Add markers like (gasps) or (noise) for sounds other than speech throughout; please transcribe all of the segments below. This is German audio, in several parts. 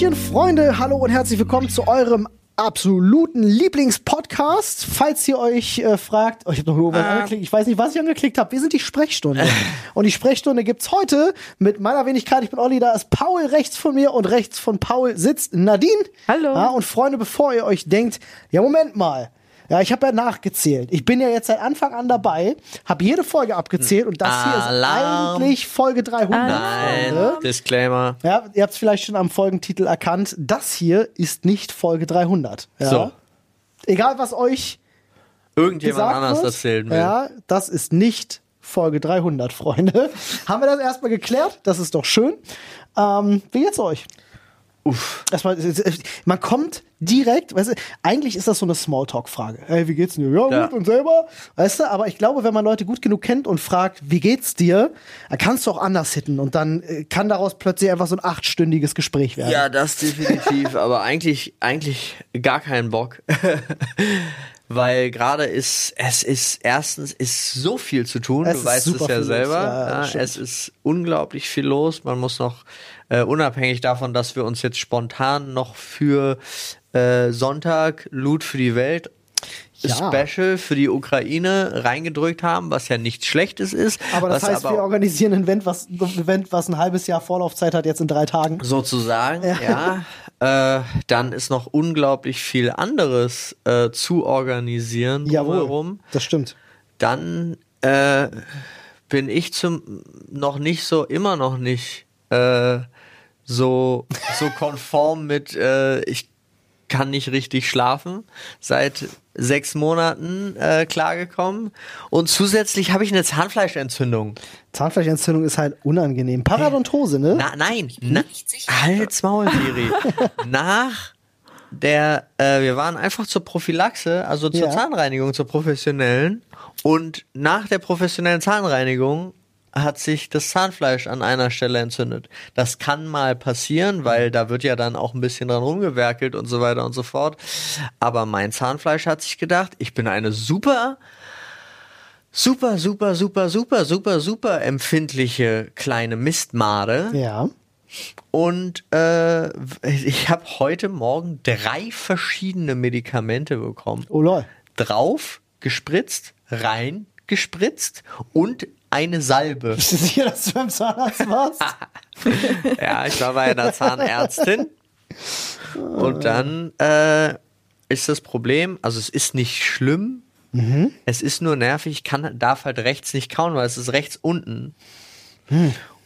Hallöchen, Freunde, hallo und herzlich willkommen zu eurem absoluten Lieblingspodcast. Falls ihr euch äh, fragt, oh, ich habe noch irgendwas Ah. angeklickt, ich weiß nicht, was ich angeklickt habe. Wir sind die Sprechstunde. (laughs) und die Sprechstunde gibt's heute mit meiner Wenigkeit. Ich bin Olli, da ist Paul rechts von mir und rechts von Paul sitzt Nadine. Hallo. Ja, und Freunde, bevor ihr euch denkt, ja, Moment mal. Ja, ich habe ja nachgezählt. Ich bin ja jetzt seit Anfang an dabei, habe jede Folge abgezählt und das hier ist Alarm. eigentlich Folge 300. Nein. Disclaimer. Ja, ihr habt es vielleicht schon am Folgentitel erkannt. Das hier ist nicht Folge 300. Ja? So. Egal, was euch Irgendjemand anders wird, erzählen will. Ja, das ist nicht Folge 300, Freunde. (laughs) Haben wir das erstmal geklärt? Das ist doch schön. Ähm, wie geht's euch? Uff. Erstmal, man kommt direkt, weißt du, eigentlich ist das so eine Smalltalk-Frage. Hey, wie geht's dir? Ja, Ja. gut und selber, weißt du, aber ich glaube, wenn man Leute gut genug kennt und fragt, wie geht's dir, dann kannst du auch anders hitten und dann äh, kann daraus plötzlich einfach so ein achtstündiges Gespräch werden. Ja, das definitiv, (laughs) aber eigentlich, eigentlich gar keinen Bock. (laughs) Weil gerade ist, es ist, erstens ist so viel zu tun, Es du weißt es ja selber. ja, stimmt. es ist unglaublich viel los. Man muss noch, äh, unabhängig davon, dass wir uns jetzt spontan noch für äh, Sonntag Loot für die Welt Ja. Special für die Ukraine reingedrückt haben, was ja nichts Schlechtes ist. Aber das heißt, aber wir organisieren ein Event was, ein Event, was ein halbes Jahr Vorlaufzeit hat, jetzt in drei Tagen. Sozusagen, ja. (laughs) Äh, dann ist noch unglaublich viel anderes äh, zu organisieren Jawohl, drumherum. das stimmt. Dann äh, bin ich zum noch nicht so, immer noch nicht äh, so, so konform mit, äh, ich kann nicht richtig schlafen. Seit sechs Monaten äh, klargekommen. Und zusätzlich habe ich eine Zahnfleischentzündung. Zahnfleischentzündung ist halt unangenehm. Parodontose, ne? Na, nein, na, halt's Maul, Siri. (laughs) Nach der, äh, wir waren einfach zur Prophylaxe, also zur Ja. Zahnreinigung, zur professionellen. Und nach der professionellen Zahnreinigung hat sich das Zahnfleisch an einer Stelle entzündet. Das kann mal passieren, weil da wird ja dann auch ein bisschen dran rumgewerkelt und so weiter und so fort. Aber mein Zahnfleisch hat sich gedacht, ich bin eine super super, super, super, super, super, super empfindliche kleine Mistmade. Ja. Und äh, ich habe heute Morgen drei verschiedene Medikamente bekommen. Oh lol. Drauf, gespritzt, rein, gespritzt und eine Salbe. (laughs) Bist du sicher, dass du beim Zahnarzt warst? (laughs) Ja, ich war bei einer Zahnärztin. Und dann äh, ist das Problem, also es ist nicht schlimm, es ist nur nervig, ich kann, darf halt rechts nicht kauen, weil es ist rechts unten.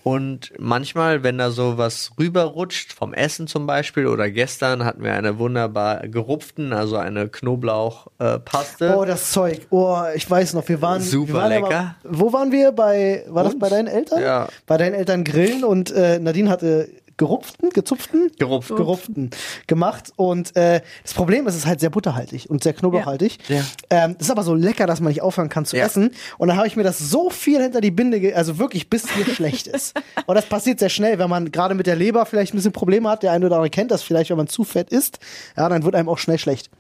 Und manchmal, wenn da so was rüberrutscht, vom Essen zum Beispiel, oder gestern hatten wir eine wunderbar gerupften, also eine Knoblauchpaste. Oh, das Zeug. Oh, ich weiß noch, wir waren. Super wir waren lecker. Mal, wo waren wir? Bei, war das Uns? bei deinen Eltern? Ja. Bei deinen Eltern grillen und äh, Nadine hatte gerupften, gezupften? Gerupft. Gerupften gemacht. Und äh, das Problem ist, es ist halt sehr butterhaltig und sehr knoblauchhaltig. Ja. Ähm, ist aber so lecker, dass man nicht aufhören kann zu Ja. essen. Und dann habe ich mir das so viel hinter die Binde, ge also wirklich, bis mir schlecht ist. (laughs) Und das passiert sehr schnell, wenn man gerade mit der Leber vielleicht ein bisschen Probleme hat. Der eine oder andere kennt das vielleicht, wenn man zu fett isst. Ja, dann wird einem auch schnell schlecht.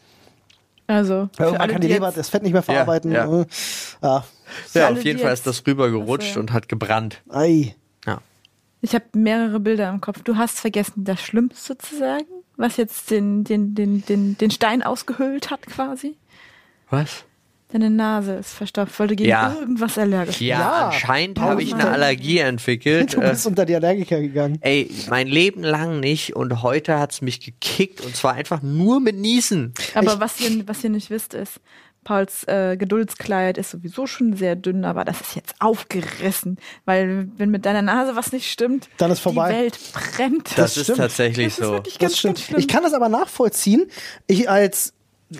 Also, alle, kann die die Leber jetzt, das Fett nicht mehr verarbeiten. ja. Ja. Ja, auf jeden Fall ist das rübergerutscht und hat gebrannt. Ei. Ich habe mehrere Bilder im Kopf. Du hast vergessen, das Schlimmste zu sagen, was jetzt den, den, den, den, den Stein ausgehöhlt hat quasi. Was? Deine Nase ist verstopft, weil du gegen Ja. irgendwas allergisch Ja, Ja, anscheinend habe ich eine. Allergie entwickelt. Du Äh, bist unter die Allergiker gegangen. ey, mein Leben lang nicht und heute hat's mich gekickt und zwar einfach nur mit Niesen. Aber Ich- was ihr, was ihr nicht wisst, ist, Pauls äh, Geduldskleid ist sowieso schon sehr dünn, aber das ist jetzt aufgerissen. Weil wenn mit deiner Nase was nicht stimmt, Dann ist vorbei. die Welt brennt. Das, Das ist tatsächlich Das ist so. wirklich Das stimmt. Ich kann das aber nachvollziehen. Ich als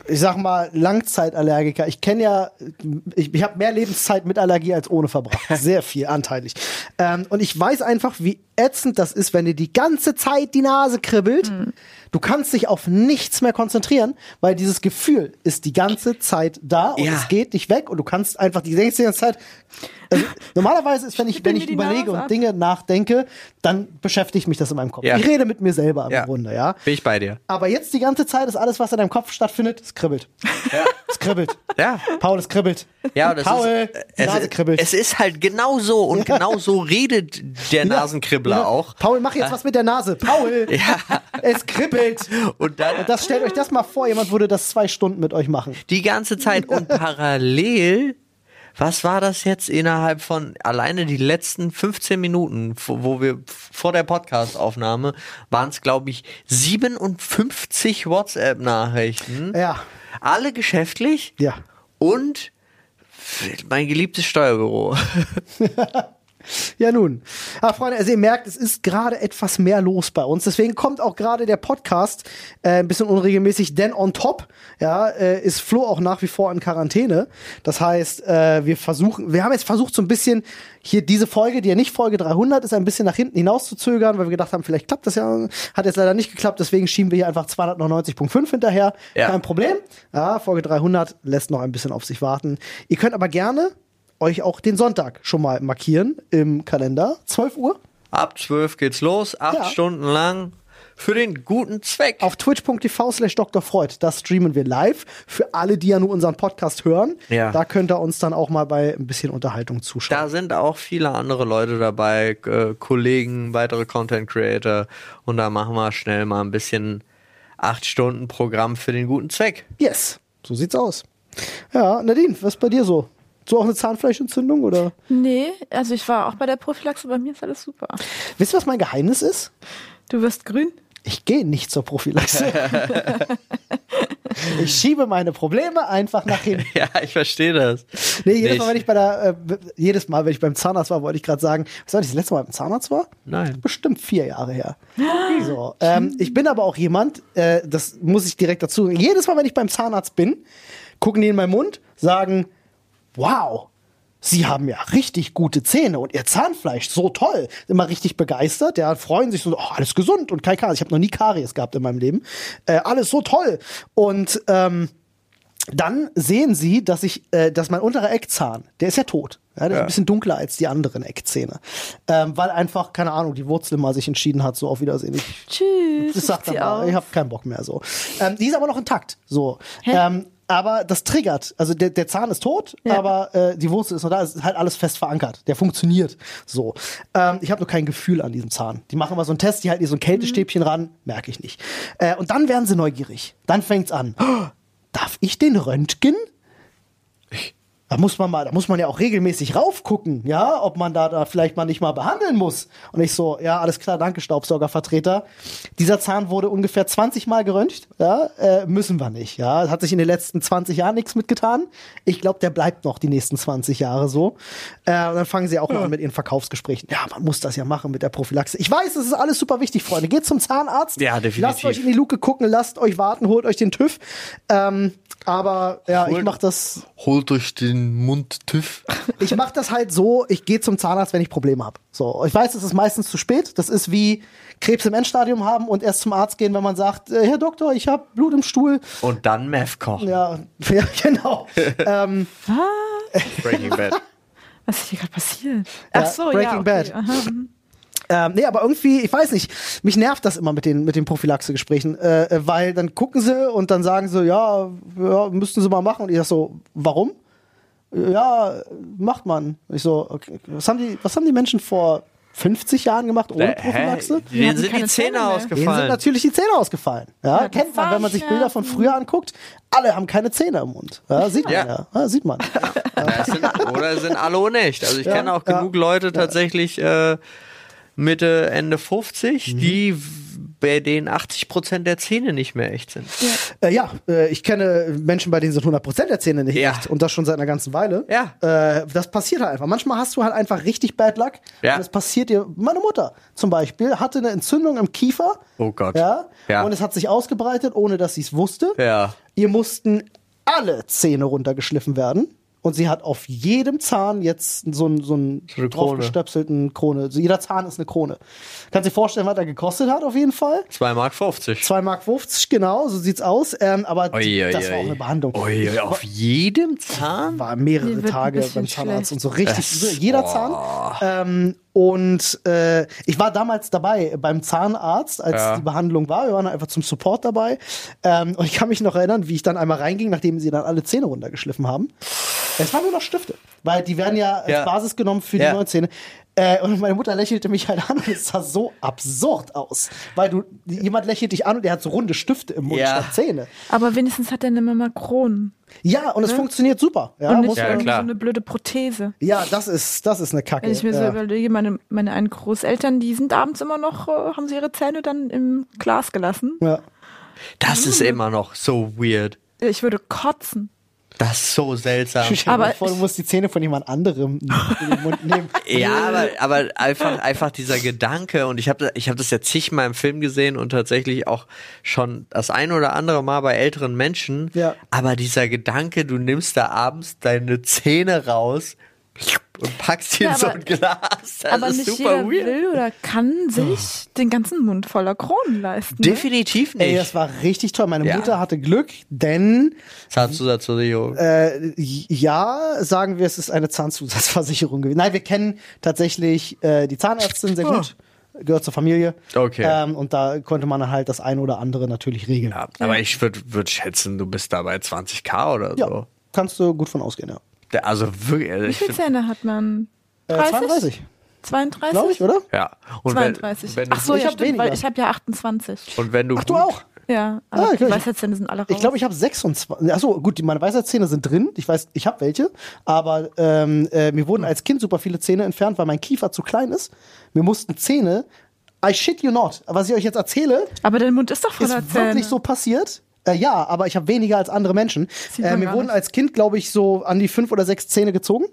ich sag mal, Langzeitallergiker. Ich kenne ja, ich, ich habe mehr Lebenszeit mit Allergie als ohne verbracht. (laughs) Sehr viel, anteilig. Ähm, und ich weiß einfach, wie ätzend das ist, wenn dir die ganze Zeit die Nase kribbelt. Du kannst dich auf nichts mehr konzentrieren, weil dieses Gefühl ist die ganze Zeit da und Ja. es geht nicht weg und du kannst einfach, die ganze Zeit, also normalerweise ist, wenn ich, wenn ich überlege und ab. Dinge nachdenke, dann beschäftigt mich das in meinem Kopf. Ja. Ich rede mit mir selber im Ja. Grunde, ja. Bin ich bei dir. Aber jetzt die ganze Zeit ist alles, was in deinem Kopf stattfindet, es kribbelt. Es kribbelt. Ja. Paul, es kribbelt. Ja, das Paul, ist, Nase es, kribbelt. es ist halt genau so und Ja. genau so redet der Nasenkribbel Kribbler auch. Paul, mach jetzt was mit der Nase. Paul, Ja. es kribbelt. Und dann Und das stellt euch das mal vor, jemand würde das zwei Stunden mit euch machen. die ganze Zeit und parallel, was war das jetzt innerhalb von alleine die letzten 15 Minuten, wo wir vor der Podcast-Aufnahme waren es, glaube ich, 57 WhatsApp-Nachrichten. Ja. Alle geschäftlich Ja. und mein geliebtes Steuerbüro. (laughs) Ja, nun. Aber Freunde, also ihr merkt, es ist gerade etwas mehr los bei uns. Deswegen kommt auch gerade der Podcast äh, ein bisschen unregelmäßig, denn on top, ja, äh, ist Flo auch nach wie vor in Quarantäne. Das heißt, äh, wir versuchen, wir haben jetzt versucht, so ein bisschen hier diese Folge, die ja nicht Folge 300 ist, ein bisschen nach hinten hinaus zu zögern, weil wir gedacht haben, vielleicht klappt das ja. Hat jetzt leider nicht geklappt, deswegen schieben wir hier einfach 299.5 hinterher. Ja. Kein Problem. Ja, Folge 300 lässt noch ein bisschen auf sich warten. Ihr könnt aber gerne euch auch den Sonntag schon mal markieren im Kalender. 12 Uhr Ab 12 geht's los, acht Ja. Stunden lang für den guten Zweck. auf twitch.tv slash Dr. Freud. Da streamen wir live. Für alle, die ja nur unseren Podcast hören. Ja. Da könnt ihr uns dann auch mal bei ein bisschen Unterhaltung zuschauen. Da sind auch viele andere Leute dabei, äh, Kollegen, weitere Content Creator. Und da machen wir schnell mal ein bisschen acht Stunden Programm für den guten Zweck. yes, so sieht's aus. Ja, Nadine, was ist bei dir so? So auch eine Zahnfleischentzündung oder? Nee, also ich war auch bei der Prophylaxe, bei mir ist alles super. Wisst ihr, was mein Geheimnis ist? Du wirst grün? Ich gehe nicht zur Prophylaxe. (laughs) ich schiebe meine Probleme einfach nach hinten. (laughs) Ja, ich verstehe das. Nee, jedes Nicht. Mal, wenn ich bei der, äh, jedes Mal, wenn ich beim Zahnarzt war, wollte ich gerade sagen, was war das letzte Mal beim Zahnarzt war? Nein. Bestimmt vier Jahre her. (gasps) So, ähm, ich bin aber auch jemand, äh, das muss ich direkt dazu sagen, jedes Mal, wenn ich beim Zahnarzt bin, gucken die in meinen Mund, sagen, wow, Sie haben ja richtig gute Zähne und Ihr Zahnfleisch, so toll. Immer richtig begeistert, ja, freuen sich so, oh, alles gesund und kein Karies. Ich habe noch nie Karies gehabt in meinem Leben. Äh, alles so toll. Und ähm, dann sehen sie, dass ich, äh, dass mein unterer Eckzahn, der ist ja tot. Ja, der ist Ja. ein bisschen dunkler als die anderen Eckzähne. Ähm, weil einfach, keine Ahnung, die Wurzel mal sich entschieden hat, so auf Wiedersehen. Ich, Tschüss. ich sag dann sie mal, ich habe keinen Bock mehr so. Ähm, die ist aber noch intakt. So. Ähm, aber das triggert. Also der, der Zahn ist tot, Ja. aber äh, die Wurzel ist noch da. Es ist halt alles fest verankert. Der funktioniert so. Ähm, ich habe nur kein Gefühl an diesem Zahn. Die machen immer so einen Test, die halten hier so ein Kältestäbchen ran, merke ich nicht. Äh, und dann werden sie neugierig. Dann fängt's an. Oh, (gasps) darf ich den Röntgen? Da muss man mal, da muss man ja auch regelmäßig raufgucken, ja, ob man da, da vielleicht mal nicht mal behandeln muss. Und ich so, ja, alles klar, danke, Staubsaugervertreter. Dieser Zahn wurde ungefähr 20 Mal geröntgt, ja, äh, müssen wir nicht, ja. Hat sich in den letzten 20 Jahren nichts mitgetan. Ich glaube, der bleibt noch die nächsten 20 Jahre so. Äh, und dann fangen sie auch noch an mit ihren Verkaufsgesprächen. Ja, man muss das ja machen mit der Prophylaxe. Ich weiß, das ist alles super wichtig, Freunde. Geht zum Zahnarzt. Ja, definitiv. Lasst euch in die Luke gucken, lasst euch warten, holt euch den TÜV. Ähm, aber ja, ich Holt- mach das Holt euch den Mund TÜV. ich mache das halt so, ich gehe zum Zahnarzt, wenn ich Probleme habe. So, ich weiß, es ist meistens zu spät. Das ist wie Krebs im Endstadium haben und erst zum Arzt gehen, wenn man sagt, äh, Herr Doktor, ich habe Blut im Stuhl. Und dann Meth kochen. Ja, (laughs) ja genau. (laughs) ähm, Breaking Bad. Was ist hier gerade passiert? Ach so, Breaking ja. Okay. Bad. Aha. mhm. ähm, nee, aber irgendwie, ich weiß nicht, mich nervt das immer mit den, mit den Prophylaxe-Gesprächen, äh, äh, weil dann gucken sie und dann sagen sie, ja, ja, müssten sie mal machen. Und ich sag so, warum? Ja, macht man. Ich so, okay. was haben die, was haben die Menschen vor 50 Jahren gemacht ohne Prophylaxe? Die Denen hatten sind die Zähne Zähne mehr. Denen sind ausgefallen. natürlich die Zähne ausgefallen. Ja, Ja, kennt man, wenn man sich Bilder von früher anguckt. Alle haben keine Zähne im Mund. Ja, sieht man ja. Ja. ja. sieht man. (laughs) Ja, es sind, oder sind alle nicht. Also ich Ja, kenne auch ja. genug Leute tatsächlich äh, Mitte, Ende 50, Mhm. die bei denen 80 Prozent der Zähne nicht mehr echt sind. Äh, ja, äh, ich kenne Menschen, bei denen sind 100% der Zähne nicht Ja. echt. Und das schon seit einer ganzen Weile. Ja. Äh, das passiert halt einfach. Manchmal hast du halt einfach richtig Bad Luck. Ja. Und es passiert dir. Meine Mutter zum Beispiel hatte eine Entzündung im Kiefer. Oh Gott. Ja. Ja. Und es hat sich ausgebreitet, ohne dass sie es wusste. Ja. Ihr mussten alle Zähne runtergeschliffen werden. Und sie hat auf jedem Zahn jetzt so einen so einen So draufgestöpselten Krone. Also jeder Zahn ist eine Krone. Kannst dir vorstellen, was er gekostet hat, auf jeden Fall? 2,50 Mark. 50. 2,50 Mark, genau, so sieht's aus. Ähm, aber Ui, ui, das war auch eine Behandlung. Ui, Ich auf jedem Zahn? war mehrere Tage beim Zahnarzt schlecht. und so richtig, Das- jeder Zahn. Ähm, und äh, ich war damals dabei beim Zahnarzt, als Ja. die Behandlung war. Wir waren einfach zum Support dabei. Ähm, und ich kann mich noch erinnern, wie ich dann einmal reinging, nachdem sie dann alle Zähne runtergeschliffen haben. Es waren nur noch Stifte, weil die werden ja als Ja. Basis genommen für die Ja. neuen Zähne. Äh, und meine Mutter lächelte mich halt an und es sah so absurd aus. Weil du, jemand lächelt dich an und der hat so runde Stifte im Mund Ja. statt Zähne. Aber wenigstens hat er eine Mama Kronen. Ja, und es funktioniert super. Ja, und nicht muss Ja, man, irgendwie klar. so eine blöde Prothese. ja das, ist, das ist eine Kacke. Wenn ich mir so ja. überlege, meine, meine einen Großeltern, die sind abends immer noch, äh, haben sie ihre Zähne dann im Glas gelassen. ja. Das ist immer noch so weird. Ich würde kotzen. Das ist so seltsam. Dir Aber vor, du ich- musst die Zähne von jemand anderem in den Mund (laughs) nehmen. Ja, aber, aber einfach, einfach dieser Gedanke, und ich habe ich hab das ja zigmal im Film gesehen und tatsächlich auch schon das ein oder andere Mal bei älteren Menschen. Ja. Aber dieser Gedanke, du nimmst da abends deine Zähne raus und packst sie Ja, in so ein Glas. Das Aber ist nicht super jeder weird. will oder kann sich den ganzen Mund voller Kronen leisten. Ne? Definitiv nicht. Ey, das war richtig toll. Meine Ja. Mutter hatte Glück, denn Zahnzusatzversicherung. äh, ja, sagen wir, es ist eine Zahnzusatzversicherung gewesen. Nein, wir kennen tatsächlich äh, die Zahnärztin sehr gut. Gehört zur Familie. Okay. Ähm, und da konnte man halt das eine oder andere natürlich regeln. ja, aber ich würde würd schätzen, du bist da bei 20k oder Ja, so. kannst du gut von ausgehen, ja. Der- Also wirklich, also Wie viele Zähne hat man? Äh, 30? 32, 32? glaube ich, oder? ja. Und wenn, 32. wenn, Ach so, Ich ja, hab stimmt, weil weniger. ich habe ja 28. und wenn du Ach, du auch? Ja, Ah, aber die okay. Weisheitszähne sind alle raus. Ich glaube, ich habe 26. Achso, gut, die, meine Weisheitszähne sind drin. Ich weiß, ich habe welche. Aber ähm, äh, mir wurden als Kind super viele Zähne entfernt, weil mein Kiefer zu klein ist. Mir mussten Zähne. I shit you not. Was ich euch jetzt erzähle, aber dein Mund ist doch voller ist Zähne. wirklich so passiert. Äh, ja, aber ich habe weniger als andere Menschen. Äh, mir wurden nicht. als Kind, glaube ich, so an die fünf oder sechs Zähne gezogen.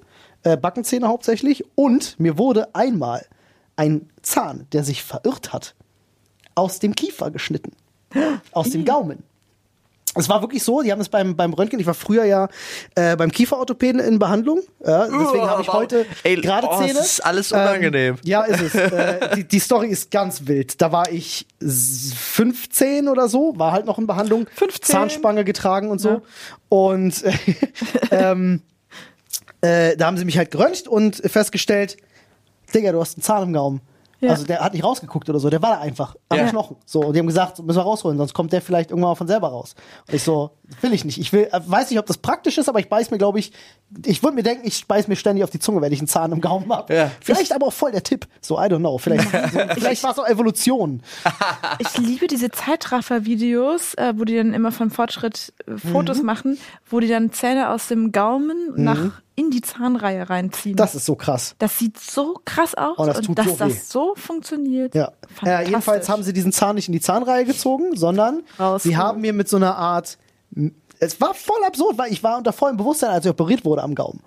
Äh, Backenzähne hauptsächlich. Und mir wurde einmal ein Zahn, der sich verirrt hat, aus dem Kiefer geschnitten. Aus dem Gaumen. Es war wirklich so, die haben es beim, beim Röntgen, ich war früher ja äh, beim Kieferorthopäden in Behandlung. Ja, deswegen habe ich heute gerade oh, Zähne. das ist alles unangenehm. Ähm, ja, ist es. (laughs) Äh, die, die Story ist ganz wild. Da war ich s- 15 oder so, war halt noch in Behandlung. 15. Zahnspange getragen und so. Ja. Und äh, (laughs) ähm, äh, da haben sie mich halt geröntgt und festgestellt, Digga, du hast einen Zahn im Gaumen. Ja. Also der hat nicht rausgeguckt oder so, der war da einfach am Ja. Knochen. So, und die haben gesagt, müssen wir rausholen, sonst kommt der vielleicht irgendwann mal von selber raus. Und ich so, will ich nicht. Ich will, weiß nicht, ob das praktisch ist, aber ich beiß mir, glaube ich, ich würde mir denken, ich beiß mir ständig auf die Zunge, wenn ich einen Zahn im Gaumen habe. Ja. Vielleicht aber auch voll der Tipp. So, I don't know. Vielleicht, (laughs) so, vielleicht war es auch Evolution. (laughs) Ich liebe diese Zeitraffer-Videos, äh, wo die dann immer vom Fortschritt äh, Fotos Mhm. machen, wo die dann Zähne aus dem Gaumen nach in die Zahnreihe reinziehen. Das ist so krass. Das sieht so krass aus Oh, das und dass so das so funktioniert. Ja. Äh, jedenfalls haben sie diesen Zahn nicht in die Zahnreihe gezogen, sondern Rausgeholt. sie haben mir mit so einer Art. Es war voll absurd, weil ich war unter vollem Bewusstsein, als ich operiert wurde am Gaumen.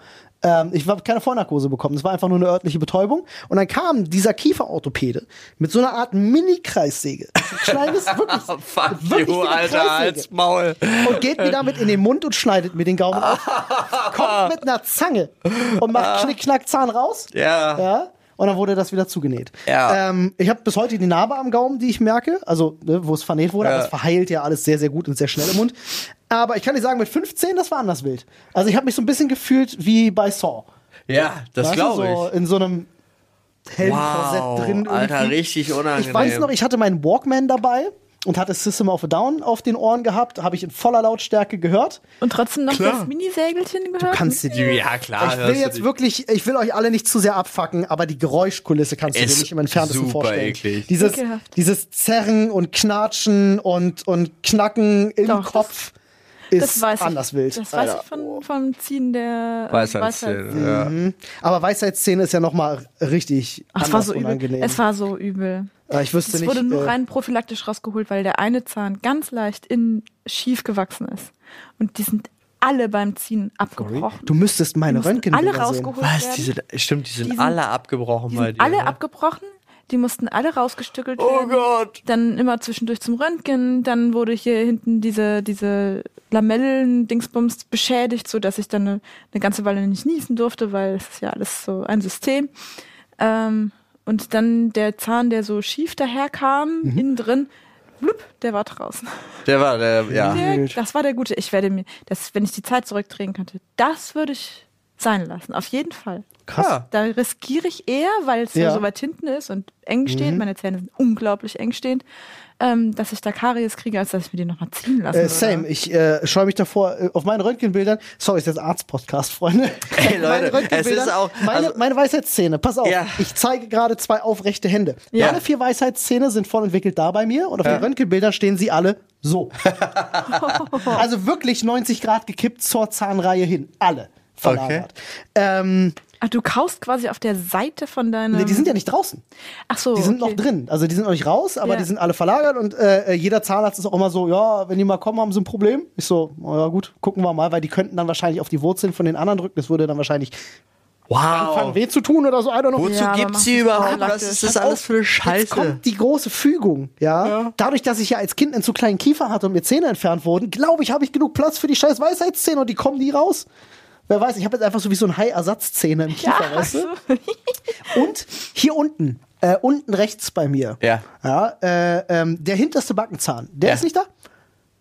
Ähm, ich habe keine Vollnarkose bekommen. Es war einfach nur eine örtliche Betäubung. Und dann kam dieser Kieferorthopäde mit so einer Art Mini-Kreissäge. Ein Kleines, wirklich, (laughs) Fuck wirklich you, Alter, als Maul. und geht mir damit in den Mund und schneidet mir den Gaumen auf. (laughs) Kommt mit einer Zange und macht Knick, Knack, Zahn raus. Ja. Ja. Und dann wurde das wieder zugenäht. Ja. Ähm, ich habe bis heute die Narbe am Gaumen, die ich merke, also ne, wo es vernäht wurde, Ja. aber es verheilt ja alles sehr, sehr gut und sehr schnell im Mund. Aber ich kann dir sagen, mit 15, das war anders wild. Also ich habe mich so ein bisschen gefühlt wie bei Saw. Ja, das du, glaube so ich. in so einem hellen Wow, Korsett drin. Alter, irgendwie. richtig unangenehm. Ich weiß noch, ich hatte meinen Walkman dabei und hatte System of a Down auf den Ohren gehabt, habe ich in voller Lautstärke gehört. Und trotzdem noch Klar. das Mini-Sägelchen gehört? Kannst du die Ja, klar. ich will du jetzt wirklich, ich will euch alle nicht zu sehr abfacken, aber die Geräuschkulisse kannst du dir nicht im entferntesten vorstellen. eklig. Dieses, Ekelhaft. dieses Zerren und Knatschen und, und Knacken im Doch, das- Kopf ist das weiß ich. anders wild. Das weiß ich von, vom Ziehen der äh, Weisheitszähne. Ja. Mhm. Aber Weisheitsszene ist ja nochmal richtig Ach, es anders war so übel. unangenehm. Es war so übel. Äh, ich wüsste Es nicht. wurde nur äh, rein prophylaktisch rausgeholt, weil der eine Zahn ganz leicht innen schief gewachsen ist. Und die sind alle beim Ziehen abgebrochen. du müsstest meine Röntgenbilder alle sehen. rausgeholt Was? werden. Die sind, stimmt, die sind, Die sind- alle abgebrochen Die bei sind dir. alle ne? abgebrochen. Die mussten alle rausgestückelt Oh werden. Gott. Dann immer zwischendurch zum Röntgen. Dann wurde hier hinten diese, diese Lamellen-Dingsbums beschädigt, so dass ich dann eine, eine ganze Weile nicht niesen durfte, weil es ist ja alles so ein System. Ähm, und dann der Zahn, der so schief daherkam, Mhm. innen drin, blub, der war draußen. Der war der, ja. Der, das war der gute. Ich werde mir, das, wenn ich die Zeit zurückdrehen könnte, das würde ich sein lassen. Auf jeden Fall. Krass. Ja. Da riskiere ich eher, weil es Ja. so weit hinten ist und eng steht. Meine Zähne sind unglaublich eng stehend, ähm, dass ich da Karies kriege, als dass ich mir die nochmal ziehen lassen Äh, same. Ich äh, scheue mich davor äh, auf meinen Röntgenbildern. Sorry, ist jetzt Arzt-Podcast, Freunde. (laughs) Ey, Leute, Meine es ist auch- Meine, also- meine Weisheitszähne, pass auf. Ja. Ich zeige gerade zwei aufrechte Hände. Ja. Alle vier Weisheitszähne sind voll entwickelt da bei mir und auf den Röntgenbildern stehen sie alle so. (laughs) also wirklich 90 Grad gekippt zur Zahnreihe hin. Alle verlagert. Ähm, Ach, du kaust quasi auf der Seite von deinem. nee, die sind ja nicht draußen. Ach so. Die sind okay. noch drin. Also die sind noch nicht raus, aber Ja. die sind alle verlagert und äh, jeder Zahnarzt ist auch immer so, ja, wenn die mal kommen, haben sie ein Problem. Ich so, na ja gut, gucken wir mal, weil die könnten dann wahrscheinlich auf die Wurzeln von den anderen drücken. Das würde dann wahrscheinlich anfangen Wow. weh zu tun oder so, I don't know. Wozu Ja, gibt's das überhaupt? Was ist das alles für eine Jetzt Scheiße? kommt die große Fügung, ja? Dadurch, dass ich ja als Kind einen zu kleinen Kiefer hatte und mir Zähne entfernt wurden, glaube ich, habe ich genug Platz für die scheiß Weisheitszähne und die kommen nie raus. Wer weiß, ich habe jetzt einfach so wie so ein Hai-Ersatzzähne im Kiefer, Ja, weißt du? so. (laughs) Und hier unten, äh, unten rechts bei mir, Ja. ja äh, ähm, der hinterste Backenzahn, der Ja. ist nicht da.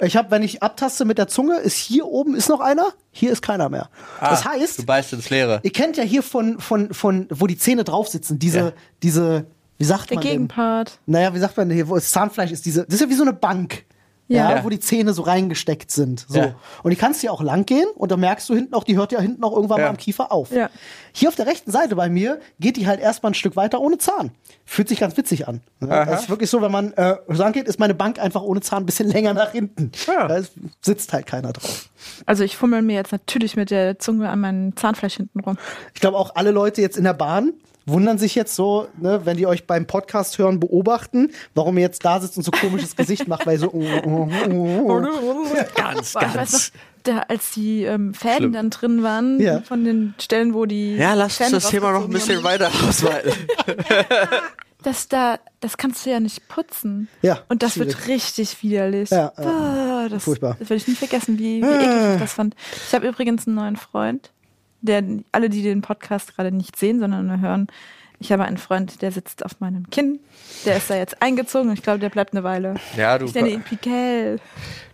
Ich habe, wenn ich abtaste mit der Zunge, ist hier oben ist noch einer, hier ist keiner mehr. das Ah, heißt, Du beißt ins Leere. ihr kennt ja hier von, von, von, wo die Zähne drauf sitzen, diese, Ja. diese, wie sagt Der man denn? Gegenpart. Naja, wie sagt man denn hier, wo das Zahnfleisch ist, diese, das ist ja wie so eine Bank. Ja. Ja. wo die Zähne so reingesteckt sind. So. Ja. Und die kannst du ja auch lang gehen und da merkst du hinten auch, die hört ja hinten auch irgendwann Ja. mal am Kiefer auf. Ja. Hier auf der rechten Seite bei mir geht die halt erstmal ein Stück weiter ohne Zahn. Fühlt sich ganz witzig an. Aha. das ist wirklich so, wenn man äh, lang geht, ist meine Bank einfach ohne Zahn ein bisschen (laughs) länger nach hinten. Ja. Da ist- sitzt halt keiner drauf. Also ich fummel mir jetzt natürlich mit der Zunge an meinem Zahnfleisch hinten rum. Ich glaube auch alle Leute jetzt in der Bahn wundern sich jetzt so, ne, wenn die euch beim Podcast hören, beobachten, warum ihr jetzt da sitzt und so komisches Gesicht macht, weil so. oh, oh, oh, oh. Ganz, weiß noch, ganz. da, als die ähm, Fäden Schlimm. dann drin waren, Ja. von den Stellen, wo die. Ja, lass uns das Thema noch ein bisschen weiter ausweiten. (laughs) Das da, das kannst du ja nicht putzen. Ja, Und das schwierig. wird richtig widerlich. Ja. Ah, das, Furchtbar. Ah. Das werde ich nie vergessen, wie, wie eklig ich das fand. Ich habe übrigens einen neuen Freund, der, alle, die den Podcast gerade nicht sehen, sondern nur hören, ich habe einen Freund, der sitzt auf meinem Kinn. Der ist da jetzt eingezogen und ich glaube, der bleibt eine Weile. Ja, du, Ich nenne ihn Piquel.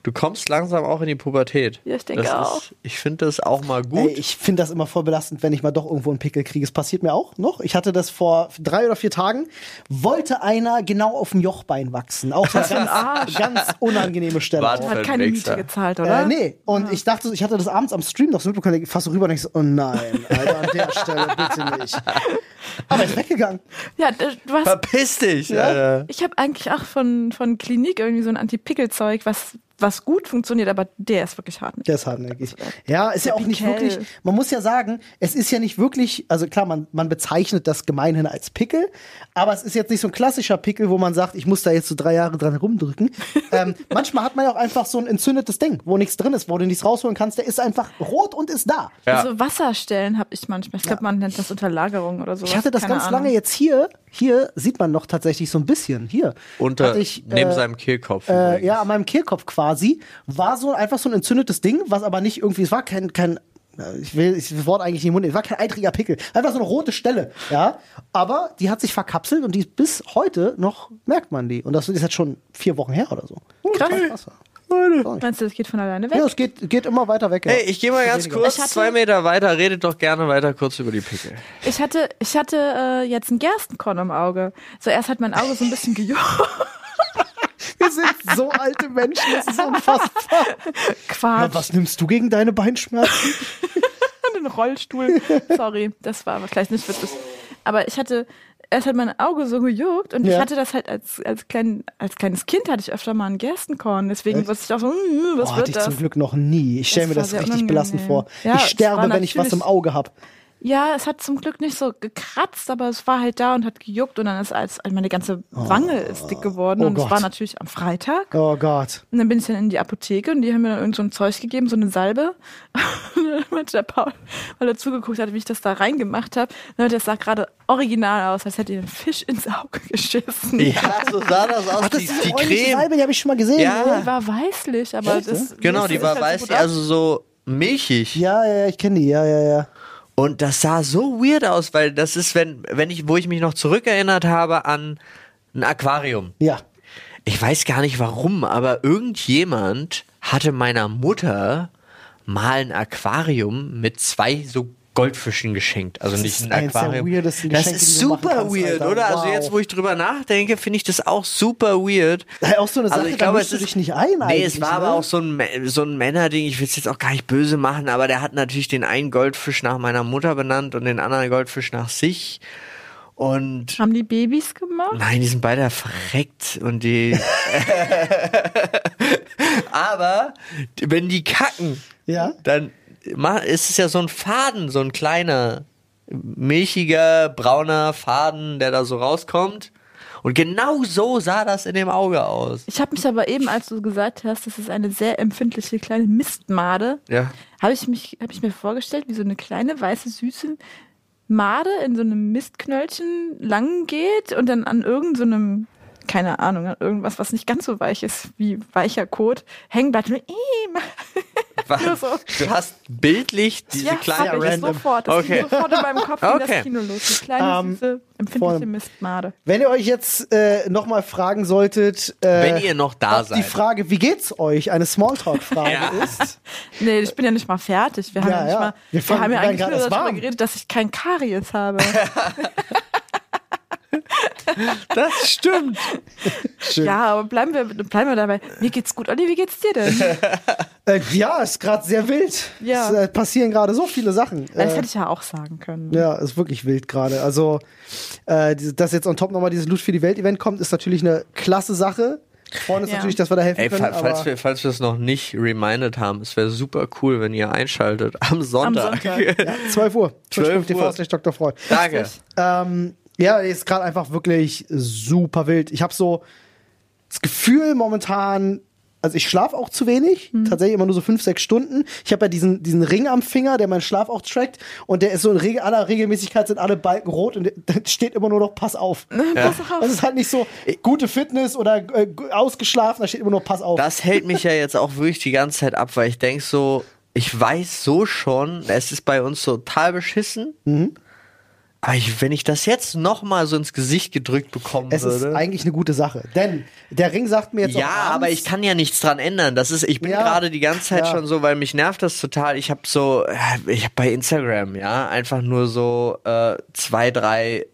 Du kommst langsam auch in die Pubertät. Ja, ich denke das auch. Ist, ich finde das auch mal Ey, gut. ich finde das immer voll belastend, wenn ich mal doch irgendwo einen Pickel kriege. Es passiert mir auch noch. Ich hatte das vor drei oder vier Tagen. Wollte einer genau auf dem Jochbein wachsen. Auch so eine ganz, ganz unangenehme Stelle. Warte. Hat keine Miete gezahlt, oder? Äh, nee, und ich dachte, ich hatte das abends am Stream noch so mitbekommen, ich fass so rüber und ich so, oh nein, Alter, an der Stelle bitte nicht. Aber er ist weggegangen. Ja, du hast Verpiss dich, Alter. Ich habe eigentlich auch von, von Klinik irgendwie so ein Anti-Pickel-Zeug, was, was gut funktioniert, aber der ist wirklich hartnäckig. Der ist hartnäckig. Ja, ist ja auch nicht wirklich, man muss ja sagen, es ist ja nicht wirklich, also klar, man, man bezeichnet das gemeinhin als Pickel, aber es ist jetzt nicht so ein klassischer Pickel, wo man sagt, ich muss da jetzt so drei Jahre dran rumdrücken. (laughs) ähm, manchmal hat man ja auch einfach so ein entzündetes Ding, wo nichts drin ist, wo du nichts rausholen kannst, der ist einfach rot und ist da. Ja. So Wasserstellen habe ich manchmal. Ich glaube, man nennt das Unterlagerung oder so. Ich hatte das ganz lange jetzt hier, hier sieht man noch tatsächlich so ein bisschen, hier. Unter, ich, neben äh, seinem Kehlkopf. Äh, ja, an meinem Kehlkopf quasi, war so einfach so ein entzündetes Ding, was aber nicht irgendwie, es war kein, kein äh, ich will ich will das Wort eigentlich nicht im Mund, nehmen, es war kein eitriger Pickel, einfach so eine rote Stelle, ja, aber die hat sich verkapselt und die ist bis heute noch merkt man die und das ist jetzt schon vier Wochen her oder so. Krass. Krass. Meinst du, das geht von alleine weg? Ja, es geht, geht immer weiter weg. Ja. Hey, ich gehe mal ganz kurz hatte- zwei Meter weiter, redet doch gerne weiter kurz über die Pickel. Ich hatte, ich hatte äh, jetzt einen Gerstenkorn im Auge. Zuerst hat mein Auge so ein bisschen (laughs) gejuckt. Wir sind so alte Menschen, das ist unfassbar. Quatsch. Was nimmst du gegen deine Beinschmerzen? (laughs) den Rollstuhl. Sorry, das war aber vielleicht nicht witzig. Aber ich hatte, erst hat mein Auge so gejuckt und Ja. ich hatte das halt als, als, klein, als kleines Kind hatte ich öfter mal einen Gerstenkorn. Deswegen wusste ich auch so, hm, was hatte wird ich das? zum Glück noch nie. Ich stelle Das mir das richtig belastend vor. unangenehm. Ja, ich sterbe, wenn ich was im Auge habe. Ja, es hat zum Glück nicht so gekratzt, aber es war halt da und hat gejuckt und dann ist als meine ganze Wange ist dick geworden Oh und es war natürlich am Freitag. Oh Gott. Und dann bin ich dann in die Apotheke und die haben mir dann irgend so ein Zeug gegeben, so eine Salbe. (laughs) Und dann meinte der Paul, weil er zugeguckt hat, wie ich das da reingemacht habe, dann das sah gerade original aus, als hätte ihr ein Fisch ins Auge geschissen. Ja, so sah das aus. Ach, das die, ist die Creme. Salbe, die habe ich schon mal gesehen. Ja. Die war weißlich, aber Echt, das. Genau, das die ist war halt weiß, so die gut also so milchig. Ja, ja, ja, ich kenne die. Ja, ja, ja. Und das sah so weird aus, weil das ist, wenn, wenn ich, wo ich mich noch zurückerinnert habe an ein Aquarium. Ja. Ich weiß gar nicht warum, aber irgendjemand hatte meiner Mutter mal ein Aquarium mit zwei so Goldfischen geschenkt. Also nicht ist ein Aquarium. das ist du machen super kannst, weird, Alter. oder? Also Wow. jetzt, wo ich drüber nachdenke, finde ich das auch super weird. (laughs) Ja, auch so eine Sache, Also ich da glaube, es du ist dich nicht ein Nee, eigentlich, es war ne? aber auch so ein, so ein Männerding. Ich will es jetzt auch gar nicht böse machen, aber der hat natürlich den einen Goldfisch nach meiner Mutter benannt und den anderen Goldfisch nach sich. Und Haben die Babys gemacht? Nein, die sind beide verreckt und die. (laughs) (laughs) Aber wenn die kacken, Ja? dann ma- ist es ja so ein Faden, so ein kleiner, milchiger, brauner Faden, der da so rauskommt. Und genau so sah das in dem Auge aus. Ich habe mich aber eben, als du gesagt hast, das ist eine sehr empfindliche kleine Mistmade, Ja. habe ich, mich- hab ich mir vorgestellt, wie so eine kleine, weiße, süße Made in so einem Mistknöllchen lang geht und dann an irgendeinem, keine Ahnung, an irgendwas, was nicht ganz so weich ist wie weicher Kot, hängen bleibt. Und, Nur so. Du hast bildlich diese ja, kleine. hab ich random. sofort. Das Okay. ging sofort in meinem Kopf Okay. das Kino los. Die kleine, Ähm, süße, empfindliche Mistmade. Wenn ihr euch jetzt äh, nochmal fragen solltet, äh, Wenn ihr noch da ob die seid. Frage, wie geht's euch, eine Smalltalk-Frage Ja. ist. (laughs) Nee, ich bin ja nicht mal fertig. Wir haben Ja, ja, nicht ja. mal. Wir Wir, haben ja eigentlich nur darüber geredet, dass ich kein Karies habe. (laughs) (laughs) Das stimmt. Schön. ja, aber bleiben wir, bleiben wir dabei. Mir geht's gut. Olli, wie geht's dir denn? Äh, ja, ist gerade sehr wild. Ja. Es äh, passieren gerade so viele Sachen. Das Äh, hätte ich ja auch sagen können. Ja, ist wirklich wild gerade. Also, äh, dass jetzt on top nochmal dieses Loot für die Welt-Event kommt, ist natürlich eine klasse Sache. Freuen uns Ja. natürlich, dass wir da helfen Ey, können. fa falls wir, falls wir es noch nicht reminded haben, es wäre super cool, wenn ihr einschaltet am Sonntag. Sonntag. (laughs) ja, 12 Uhr. 12 TV Uhr. slash Dr. Freud. Danke. Ähm, ja, ist gerade einfach wirklich super wild. Ich habe so das Gefühl momentan, also ich schlafe auch zu wenig, Mhm. tatsächlich immer nur so fünf, sechs Stunden. Ich habe ja diesen, diesen Ring am Finger, der meinen Schlaf auch trackt und der ist so in Reg aller Regelmäßigkeit sind alle Balken rot und (laughs) da steht immer nur noch Pass auf. (laughs) Pass auf. Das ist halt nicht so gute Fitness oder äh, ausgeschlafen, da steht immer nur Pass auf. Das hält mich ja jetzt auch wirklich die ganze Zeit ab, weil ich denke so, ich weiß so schon, es ist bei uns total beschissen. Mhm. Ich, wenn ich das jetzt nochmal so ins Gesicht gedrückt bekommen es ist würde. eigentlich eine gute Sache, denn der Ring sagt mir jetzt Ja, auch abends, aber ich kann ja nichts dran ändern. Das ist, ich bin Ja. gerade die ganze Zeit Ja. schon so, weil mich nervt das total. Ich habe so, äh, ich habe bei Instagram, ja, einfach nur so äh, zwei, drei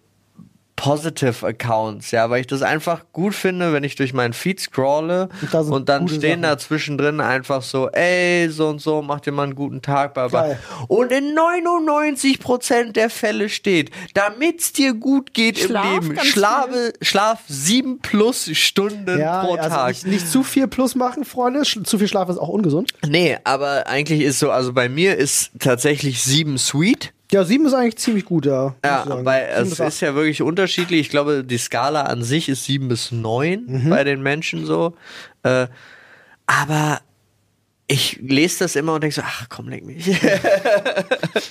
Positive Accounts, ja, weil ich das einfach gut finde, wenn ich durch meinen Feed scrolle Und und dann stehen Sachen. da zwischendrin einfach so, ey, so und so, macht dir mal einen guten Tag, bla bla. Geil. Und in 99% der Fälle steht, damit's dir gut geht Schlaf im Leben, schlafe, schlaf sieben plus Stunden ja, pro also Tag. nicht, nicht zu viel Plus machen, Freunde. Zu viel Schlaf ist auch ungesund. Nee, aber eigentlich ist so, also bei mir ist tatsächlich sieben sweet. Ja, sieben ist eigentlich ziemlich gut, ja. Ja, weil es ist ja wirklich unterschiedlich. Ich glaube, die Skala an sich ist sieben bis neun Mhm. bei den Menschen so. Äh, aber ich lese das immer und denke so, ach komm, leck mich.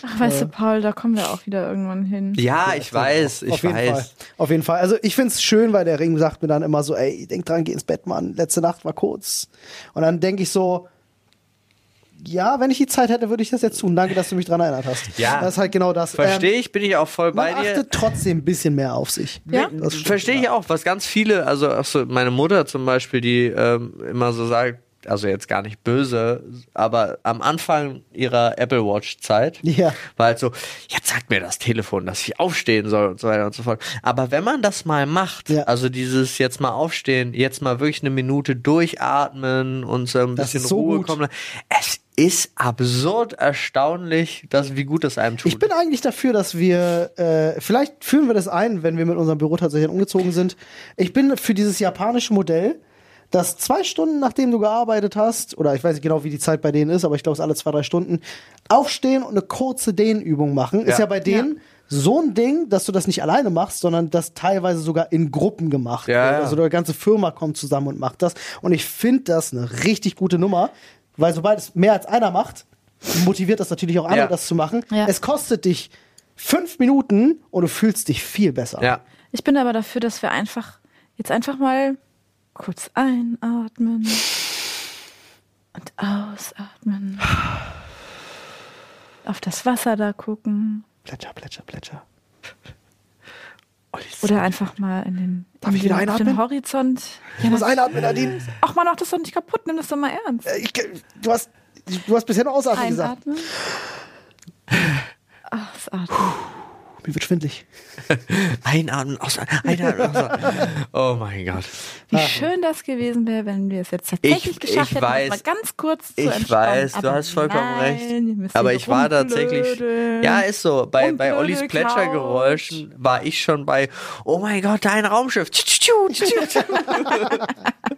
Ach, (laughs) weißt du, Paul, da kommen wir auch wieder irgendwann hin. ja, ich weiß, ich Auf jeden weiß. Fall. Auf jeden Fall. Also ich find's schön, weil der Ring sagt mir dann immer so, ey, denk dran, geh ins Bett, Mann. Letzte Nacht war kurz. Und dann denke ich so, ja, wenn ich die Zeit hätte, würde ich das jetzt tun. Danke, dass du mich dran erinnert hast. Ja. Das ist halt genau das. Verstehe Ähm, ich, bin ich auch voll man bei dir. achtet trotzdem ein bisschen mehr auf sich. Ja? Verstehe ich auch, was ganz viele, also so meine Mutter zum Beispiel, die ähm, immer so sagt, also jetzt gar nicht böse, aber am Anfang ihrer Apple Watch Zeit (laughs) Ja. war halt so, jetzt sagt mir das Telefon, dass ich aufstehen soll und so weiter und so fort. Aber wenn man das mal macht, Ja. also dieses jetzt mal aufstehen, jetzt mal wirklich eine Minute durchatmen und so ein Das bisschen so Ruhe gut. kommen, es ist absurd erstaunlich, dass, wie gut das einem tut. Ich bin eigentlich dafür, dass wir, äh, vielleicht führen wir das ein, wenn wir mit unserem Büro tatsächlich umgezogen sind. Ich bin für dieses japanische Modell, dass zwei Stunden nachdem du gearbeitet hast, oder ich weiß nicht genau, wie die Zeit bei denen ist, aber ich glaube, es ist alle zwei, drei Stunden, aufstehen und eine kurze Dehnübung machen. Ist Ja. ja bei denen so ein Ding, dass du das nicht alleine machst, sondern das teilweise sogar in Gruppen gemacht Ja, wird. ja. Also eine ganze Firma kommt zusammen und macht das. Und ich finde das eine richtig gute Nummer, weil sobald es mehr als einer macht, motiviert das natürlich auch andere, Ja. das zu machen. Ja. Es kostet dich fünf Minuten und du fühlst dich viel besser. ja. Ich bin aber dafür, dass wir einfach jetzt einfach mal kurz einatmen und ausatmen. Auf das Wasser da gucken. Plätscher, plätscher, plätscher. Oder einfach mal in den, in den, einatmen? den Horizont. Ich muss einatmen, Nadine. Ach man, mach das doch nicht kaputt, nimm das doch mal ernst. Äh, Ich, du, hast, du hast bisher nur ausatmen gesagt. Einatmen. Ausatmen. Mir wird schwindlig. (laughs) Einatmen, ausatmen, einatmen, ausatmen. Oh mein Gott. Wie schön das gewesen wäre, wenn wir es jetzt tatsächlich Ich- geschafft ich hätten, weiß- mal ganz kurz zu Ich weiß, du hast vollkommen nein, recht. Aber ich war tatsächlich. Ja, ist so. Bei, bei Ollis Plätschergeräuschen war ich schon bei, oh mein Gott, dein Raumschiff. (laughs) (laughs)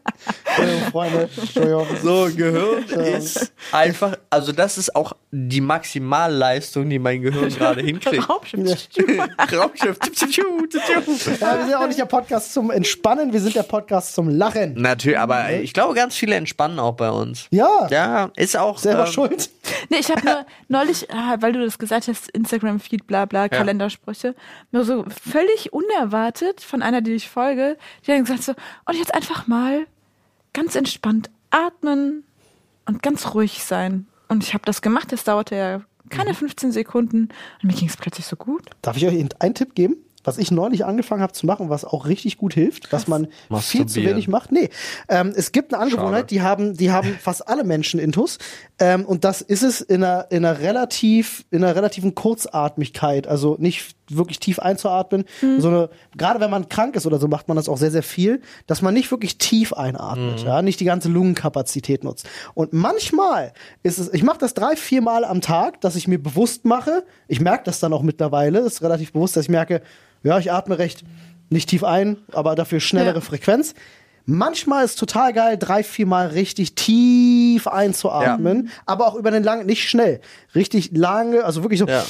Entschuldigung, Freunde. Entschuldigung. So, Gehirn ist einfach, also das ist auch die Maximalleistung, die mein Gehirn (laughs) gerade hinkriegt. Raumschiff. (laughs) Raumschiff. Ja, wir sind ja auch nicht der Podcast zum Entspannen, wir sind der Podcast zum Lachen. Natürlich, aber ich glaube, ganz viele entspannen auch bei uns. Ja, Ja, ist auch. selber ähm, schuld. Nee, ich habe nur neulich, ah, weil du das gesagt hast, Instagram-Feed, bla bla, Kalendersprüche, nur so völlig unerwartet von einer, die ich folge, die hat gesagt so, und jetzt einfach mal ganz entspannt atmen und ganz ruhig sein. Und ich habe das gemacht, das dauerte ja keine 15 Sekunden und mir ging es plötzlich so gut. Darf ich euch einen Tipp geben? Was ich neulich angefangen habe zu machen, was auch richtig gut hilft, was man viel zu wenig macht. Nee, ähm, es gibt eine Schade. Angewohnheit, die haben, die haben (laughs) fast alle Menschen intus. Ähm, und das ist es in einer, in einer relativ, in einer relativen Kurzatmigkeit. Also nicht wirklich tief einzuatmen. So eine, gerade wenn man krank ist oder so, macht man das auch sehr, sehr viel, dass man nicht wirklich tief einatmet, ja, nicht die ganze Lungenkapazität nutzt. Und manchmal ist es, ich mache das drei, vier Mal am Tag, dass ich mir bewusst mache, ich merke das dann auch mittlerweile, ist relativ bewusst, dass ich merke, ja, ich atme recht nicht tief ein, aber dafür schnellere Ja. Frequenz. Manchmal ist total geil, drei, vier Mal richtig tief einzuatmen, aber auch über den langen, nicht schnell, richtig lange, also wirklich so Ja.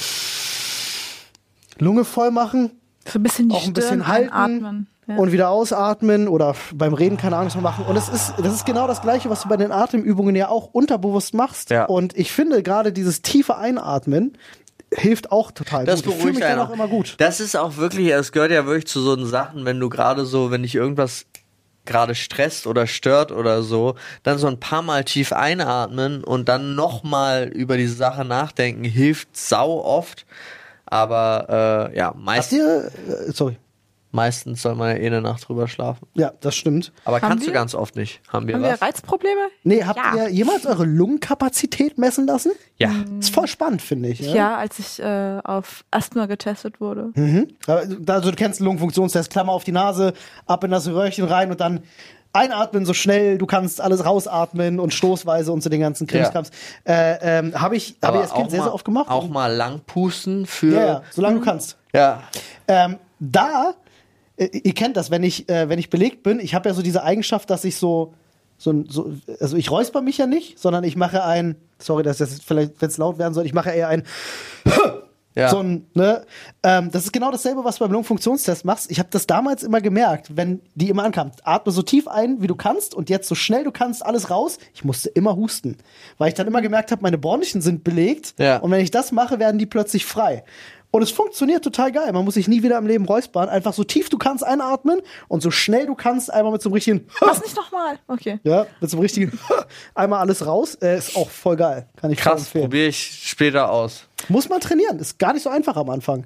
Lunge voll machen, So ein bisschen die auch ein bisschen Stirn halten einatmen. Ja. und wieder ausatmen oder beim Reden keine Ahnung was machen. Und das ist, das ist genau das Gleiche, was du bei den Atemübungen ja auch unterbewusst machst. Ja. Und ich finde gerade dieses tiefe Einatmen hilft auch total Das gut. Ich beruhigt mich dann einen auch immer gut. Das ist auch wirklich, es gehört ja wirklich zu so den Sachen, wenn du gerade so, wenn dich irgendwas gerade stresst oder stört oder so, dann so ein paar Mal tief einatmen und dann nochmal über diese Sache nachdenken, hilft sau oft. Aber äh, ja, Habt meist, ihr, äh, sorry. meistens soll man ja eh eine Nacht drüber schlafen. Ja, das stimmt. Aber Haben kannst du wir? ganz oft nicht. Haben wir Haben was? wir Reizprobleme? Nee, habt Ja. ihr jemals eure Lungenkapazität messen lassen? ja. Ist voll spannend, finde ich. Ja, als ich äh, auf Asthma getestet wurde. Mhm. Also du kennst den Lungenfunktionstest, Klammer auf die Nase, ab in das Röhrchen rein und dann einatmen so schnell, du kannst alles rausatmen und stoßweise und so den ganzen Krimskrams. Äh, ähm, habe ich, hab ich als Kind sehr, sehr oft gemacht. Auch mal lang pusten für. ja, ja, solange du kannst. ja. Ähm, da, äh, ihr kennt das, wenn ich, äh, wenn ich belegt bin, ich habe ja so diese Eigenschaft, dass ich so, so, so, also ich räusper mich ja nicht, sondern ich mache ein, sorry, dass das vielleicht, wenn es laut werden soll, ich mache eher ein Ja. so ein, ne? Ähm, das ist genau dasselbe, was du beim Lungenfunktionstest machst. Ich habe das damals immer gemerkt, wenn die immer ankam. Atme so tief ein, wie du kannst und jetzt so schnell du kannst, alles raus. Ich musste immer husten, weil ich dann immer gemerkt habe, meine Bornchen sind belegt Ja. und wenn ich das mache, werden die plötzlich frei. Und es funktioniert total geil. Man muss sich nie wieder im Leben räuspern. Einfach so tief du kannst einatmen und so schnell du kannst einmal mit so einem richtigen (laughs) Mach's nicht nochmal. Okay. ja, mit so einem richtigen (laughs) einmal alles raus. Äh, ist auch voll geil. Kann ich Krass, probiere ich später aus. Muss man trainieren. Ist gar nicht so einfach am Anfang.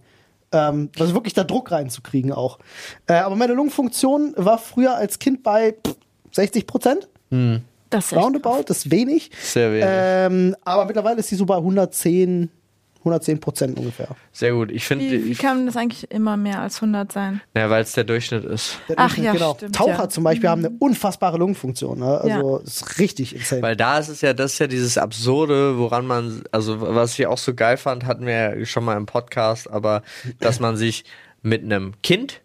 Ähm, also wirklich da Druck reinzukriegen auch. Äh, aber meine Lungenfunktion war früher als Kind bei pff, 60 Prozent. Das ist Roundabout, das ist wenig. Sehr wenig. Ähm, aber mittlerweile ist sie so bei 110, 110 Prozent ungefähr. Sehr gut. Ich finde, Wie, wie kann das eigentlich immer mehr als 100 sein? ja, weil es der Durchschnitt ist. Der Ach Durchschnitt, ja, genau. stimmt, Taucher ja. zum Beispiel haben eine unfassbare Lungenfunktion. Ne? Also Ja. ist richtig insane. Weil da ist es ja, das ist ja dieses Absurde, woran man, also was ich auch so geil fand, hatten wir ja schon mal im Podcast, aber dass man sich mit einem Kind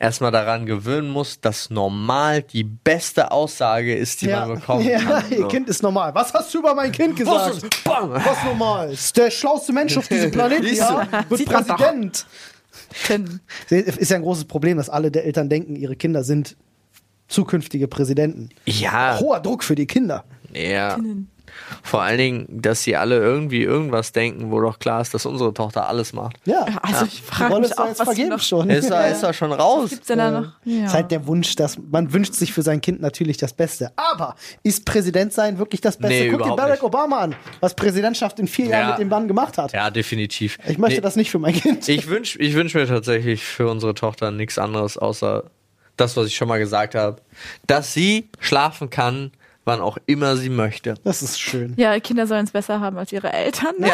erstmal daran gewöhnen muss, dass normal die beste Aussage ist, die ja. man bekommen ja, kann. (laughs) ihr So. Kind ist normal. Was hast du über mein Kind Was gesagt? ist, bam! Was normal? Ist der schlauste Mensch auf diesem (laughs) Planeten, ja? du? Wird. Präsident. Ist ja ein großes Problem, dass alle der Eltern denken, ihre Kinder sind zukünftige Präsidenten. Ja, Hoher Druck für die Kinder. ja. Vor allen Dingen, dass sie alle irgendwie irgendwas denken, wo doch klar ist, dass unsere Tochter alles macht. Ja, Also ich frage mich auch, jetzt was vergeben noch schon. Ist er, ist er schon raus? gibt's denn da noch? Ja. Ist halt der Wunsch, dass man wünscht sich für sein Kind natürlich das Beste. Aber ist Präsident sein wirklich das Beste? Nee, Guck dir Barack nicht. Obama an, was Präsidentschaft in vier Jahren Ja. mit dem Mann gemacht hat. Ja, definitiv. Ich möchte Nee, das nicht für mein Kind. Ich wünsche ich wünsch mir tatsächlich für unsere Tochter nichts anderes, außer das, was ich schon mal gesagt habe. Dass sie schlafen kann, wann auch immer sie möchte. Das ist schön. Ja, Kinder sollen es besser haben als ihre Eltern. Ne?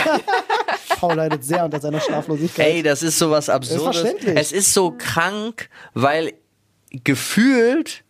(laughs) Paul leidet sehr unter seiner Schlaflosigkeit. Ey, das ist sowas Absurdes. verständlich. Es ist so krank, weil gefühlt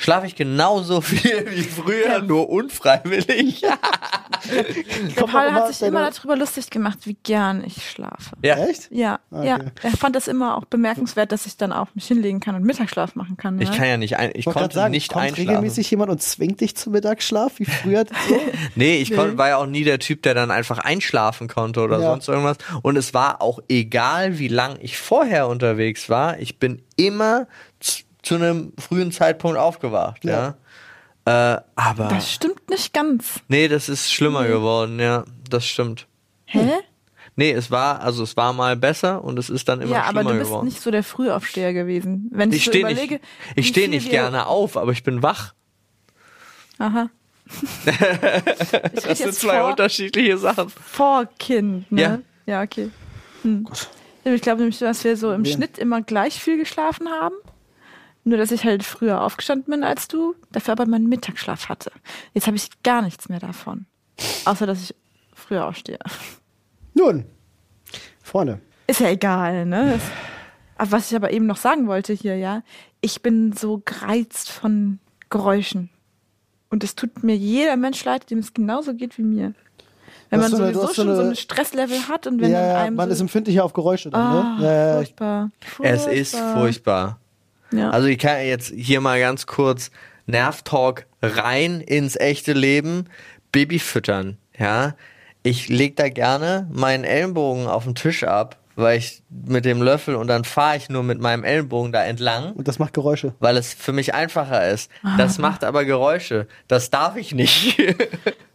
schlafe ich genauso (laughs) viel wie früher, nur unfreiwillig. (laughs) Paul hat sich immer darüber lustig gemacht, wie gern ich schlafe. Ja. Echt? Ja, Ah, ja. okay. Er fand das immer auch bemerkenswert, dass ich dann auch mich hinlegen kann und Mittagsschlaf machen kann. Ich ja. kann ja nicht ein, ich konnte sagen, nicht kommt einschlafen. regelmäßig jemand und zwingt dich zum Mittagsschlaf, wie früher (laughs) so? Nee, ich Nee. War ja auch nie der Typ, der dann einfach einschlafen konnte oder Ja. sonst irgendwas. Und es war auch egal, wie lang ich vorher unterwegs war. Ich bin immer zu, einem frühen Zeitpunkt aufgewacht, ja. Äh, aber Das stimmt nicht ganz. nee, das ist schlimmer geworden, ja. Das stimmt. Hä? Nee, es war, also es war mal besser und es ist dann immer ja, aber schlimmer du bist geworden. nicht so der Frühaufsteher gewesen. Wenn ich, ich so stehe überlege, nicht, ich stehe nicht gerne auf, aber ich bin wach. Aha. (laughs) Das sind zwei vor, unterschiedliche Sachen. vor Kind, ne? Ja. Ja, okay. Hm. Ich glaube nämlich, dass wir so im. Schnitt immer gleich viel geschlafen haben. Nur, dass ich halt früher aufgestanden bin als du, dafür aber meinen Mittagsschlaf hatte. Jetzt habe ich gar nichts mehr davon. Außer, dass ich früher aufstehe. Nun, Freunde, Ist ja egal, ne? Das, aber was ich aber eben noch sagen wollte hier, ja, ich bin so gereizt von Geräuschen. Und es tut mir jeder Mensch leid, dem es genauso geht wie mir. Wenn man so eine- sowieso schon so ein Stresslevel hat und wenn ja, einem man so, ist empfindlicher auf Geräusche dann, Ah, ne? Ja, ja, ich- furchtbar, Es ist furchtbar. Ja. Also ich kann jetzt hier mal ganz kurz Nervtalk rein ins echte Leben. Baby füttern, ja. Ich leg da gerne meinen Ellenbogen auf den Tisch ab, weil ich mit dem Löffel und dann fahre ich nur mit meinem Ellenbogen da entlang, Und das macht Geräusche. weil es für mich einfacher ist. Das macht aber Geräusche. Das darf ich nicht. (laughs)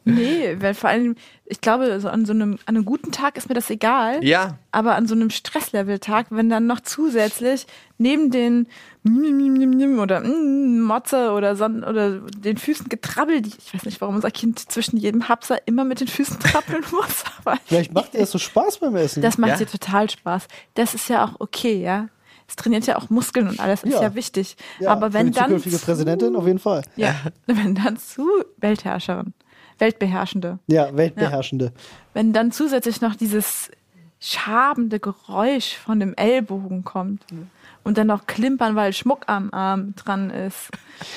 Nee, weil vor allem, ich glaube, so an so einem, an einem guten Tag ist mir das egal. ja. Aber an so einem Stresslevel-Tag, wenn dann noch zusätzlich neben den Oder mm, Motze oder, son oder den Füßen getrabbelt, ich weiß nicht, warum unser Kind zwischen jedem Hapser immer mit den Füßen (laughs) trappeln muss, aber Vielleicht macht dir das so Spaß beim Essen. das macht Ja. dir total Spaß. Das ist ja auch okay, ja. Es trainiert ja auch Muskeln und alles, ist Ja. ja, wichtig. ja, aber wenn für die dann zukünftige zu, Präsidentin auf jeden Fall. ja, wenn dann zu Weltherrscherin, Weltbeherrschende, Ja, Weltbeherrschende. wenn dann zusätzlich noch dieses schabende Geräusch von dem Ellbogen kommt und dann noch klimpern, weil Schmuck am Arm dran ist.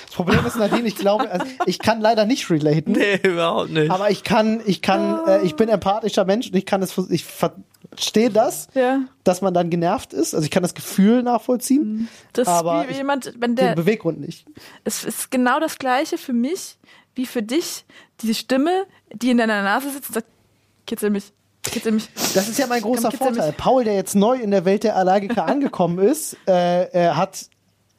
Das Problem ist, Nadine, ich glaube, also ich kann leider nicht relaten. Nee, überhaupt nicht. Aber ich kann, ich kann, äh, ich bin empathischer Mensch und ich kann es, ich verstehe das, Ja. dass man dann genervt ist. Also ich kann das Gefühl nachvollziehen, Das aber ist wie ich, jemand, wenn den der, Beweggrund nicht. es ist genau das Gleiche für mich wie für dich. Diese Stimme, die in deiner Nase sitzt und sagt, kitzel mich, kitzel mich. Das ist ja mein großer Komm, Vorteil. mich. Paul, der jetzt neu in der Welt der Allergiker angekommen ist, äh, hat,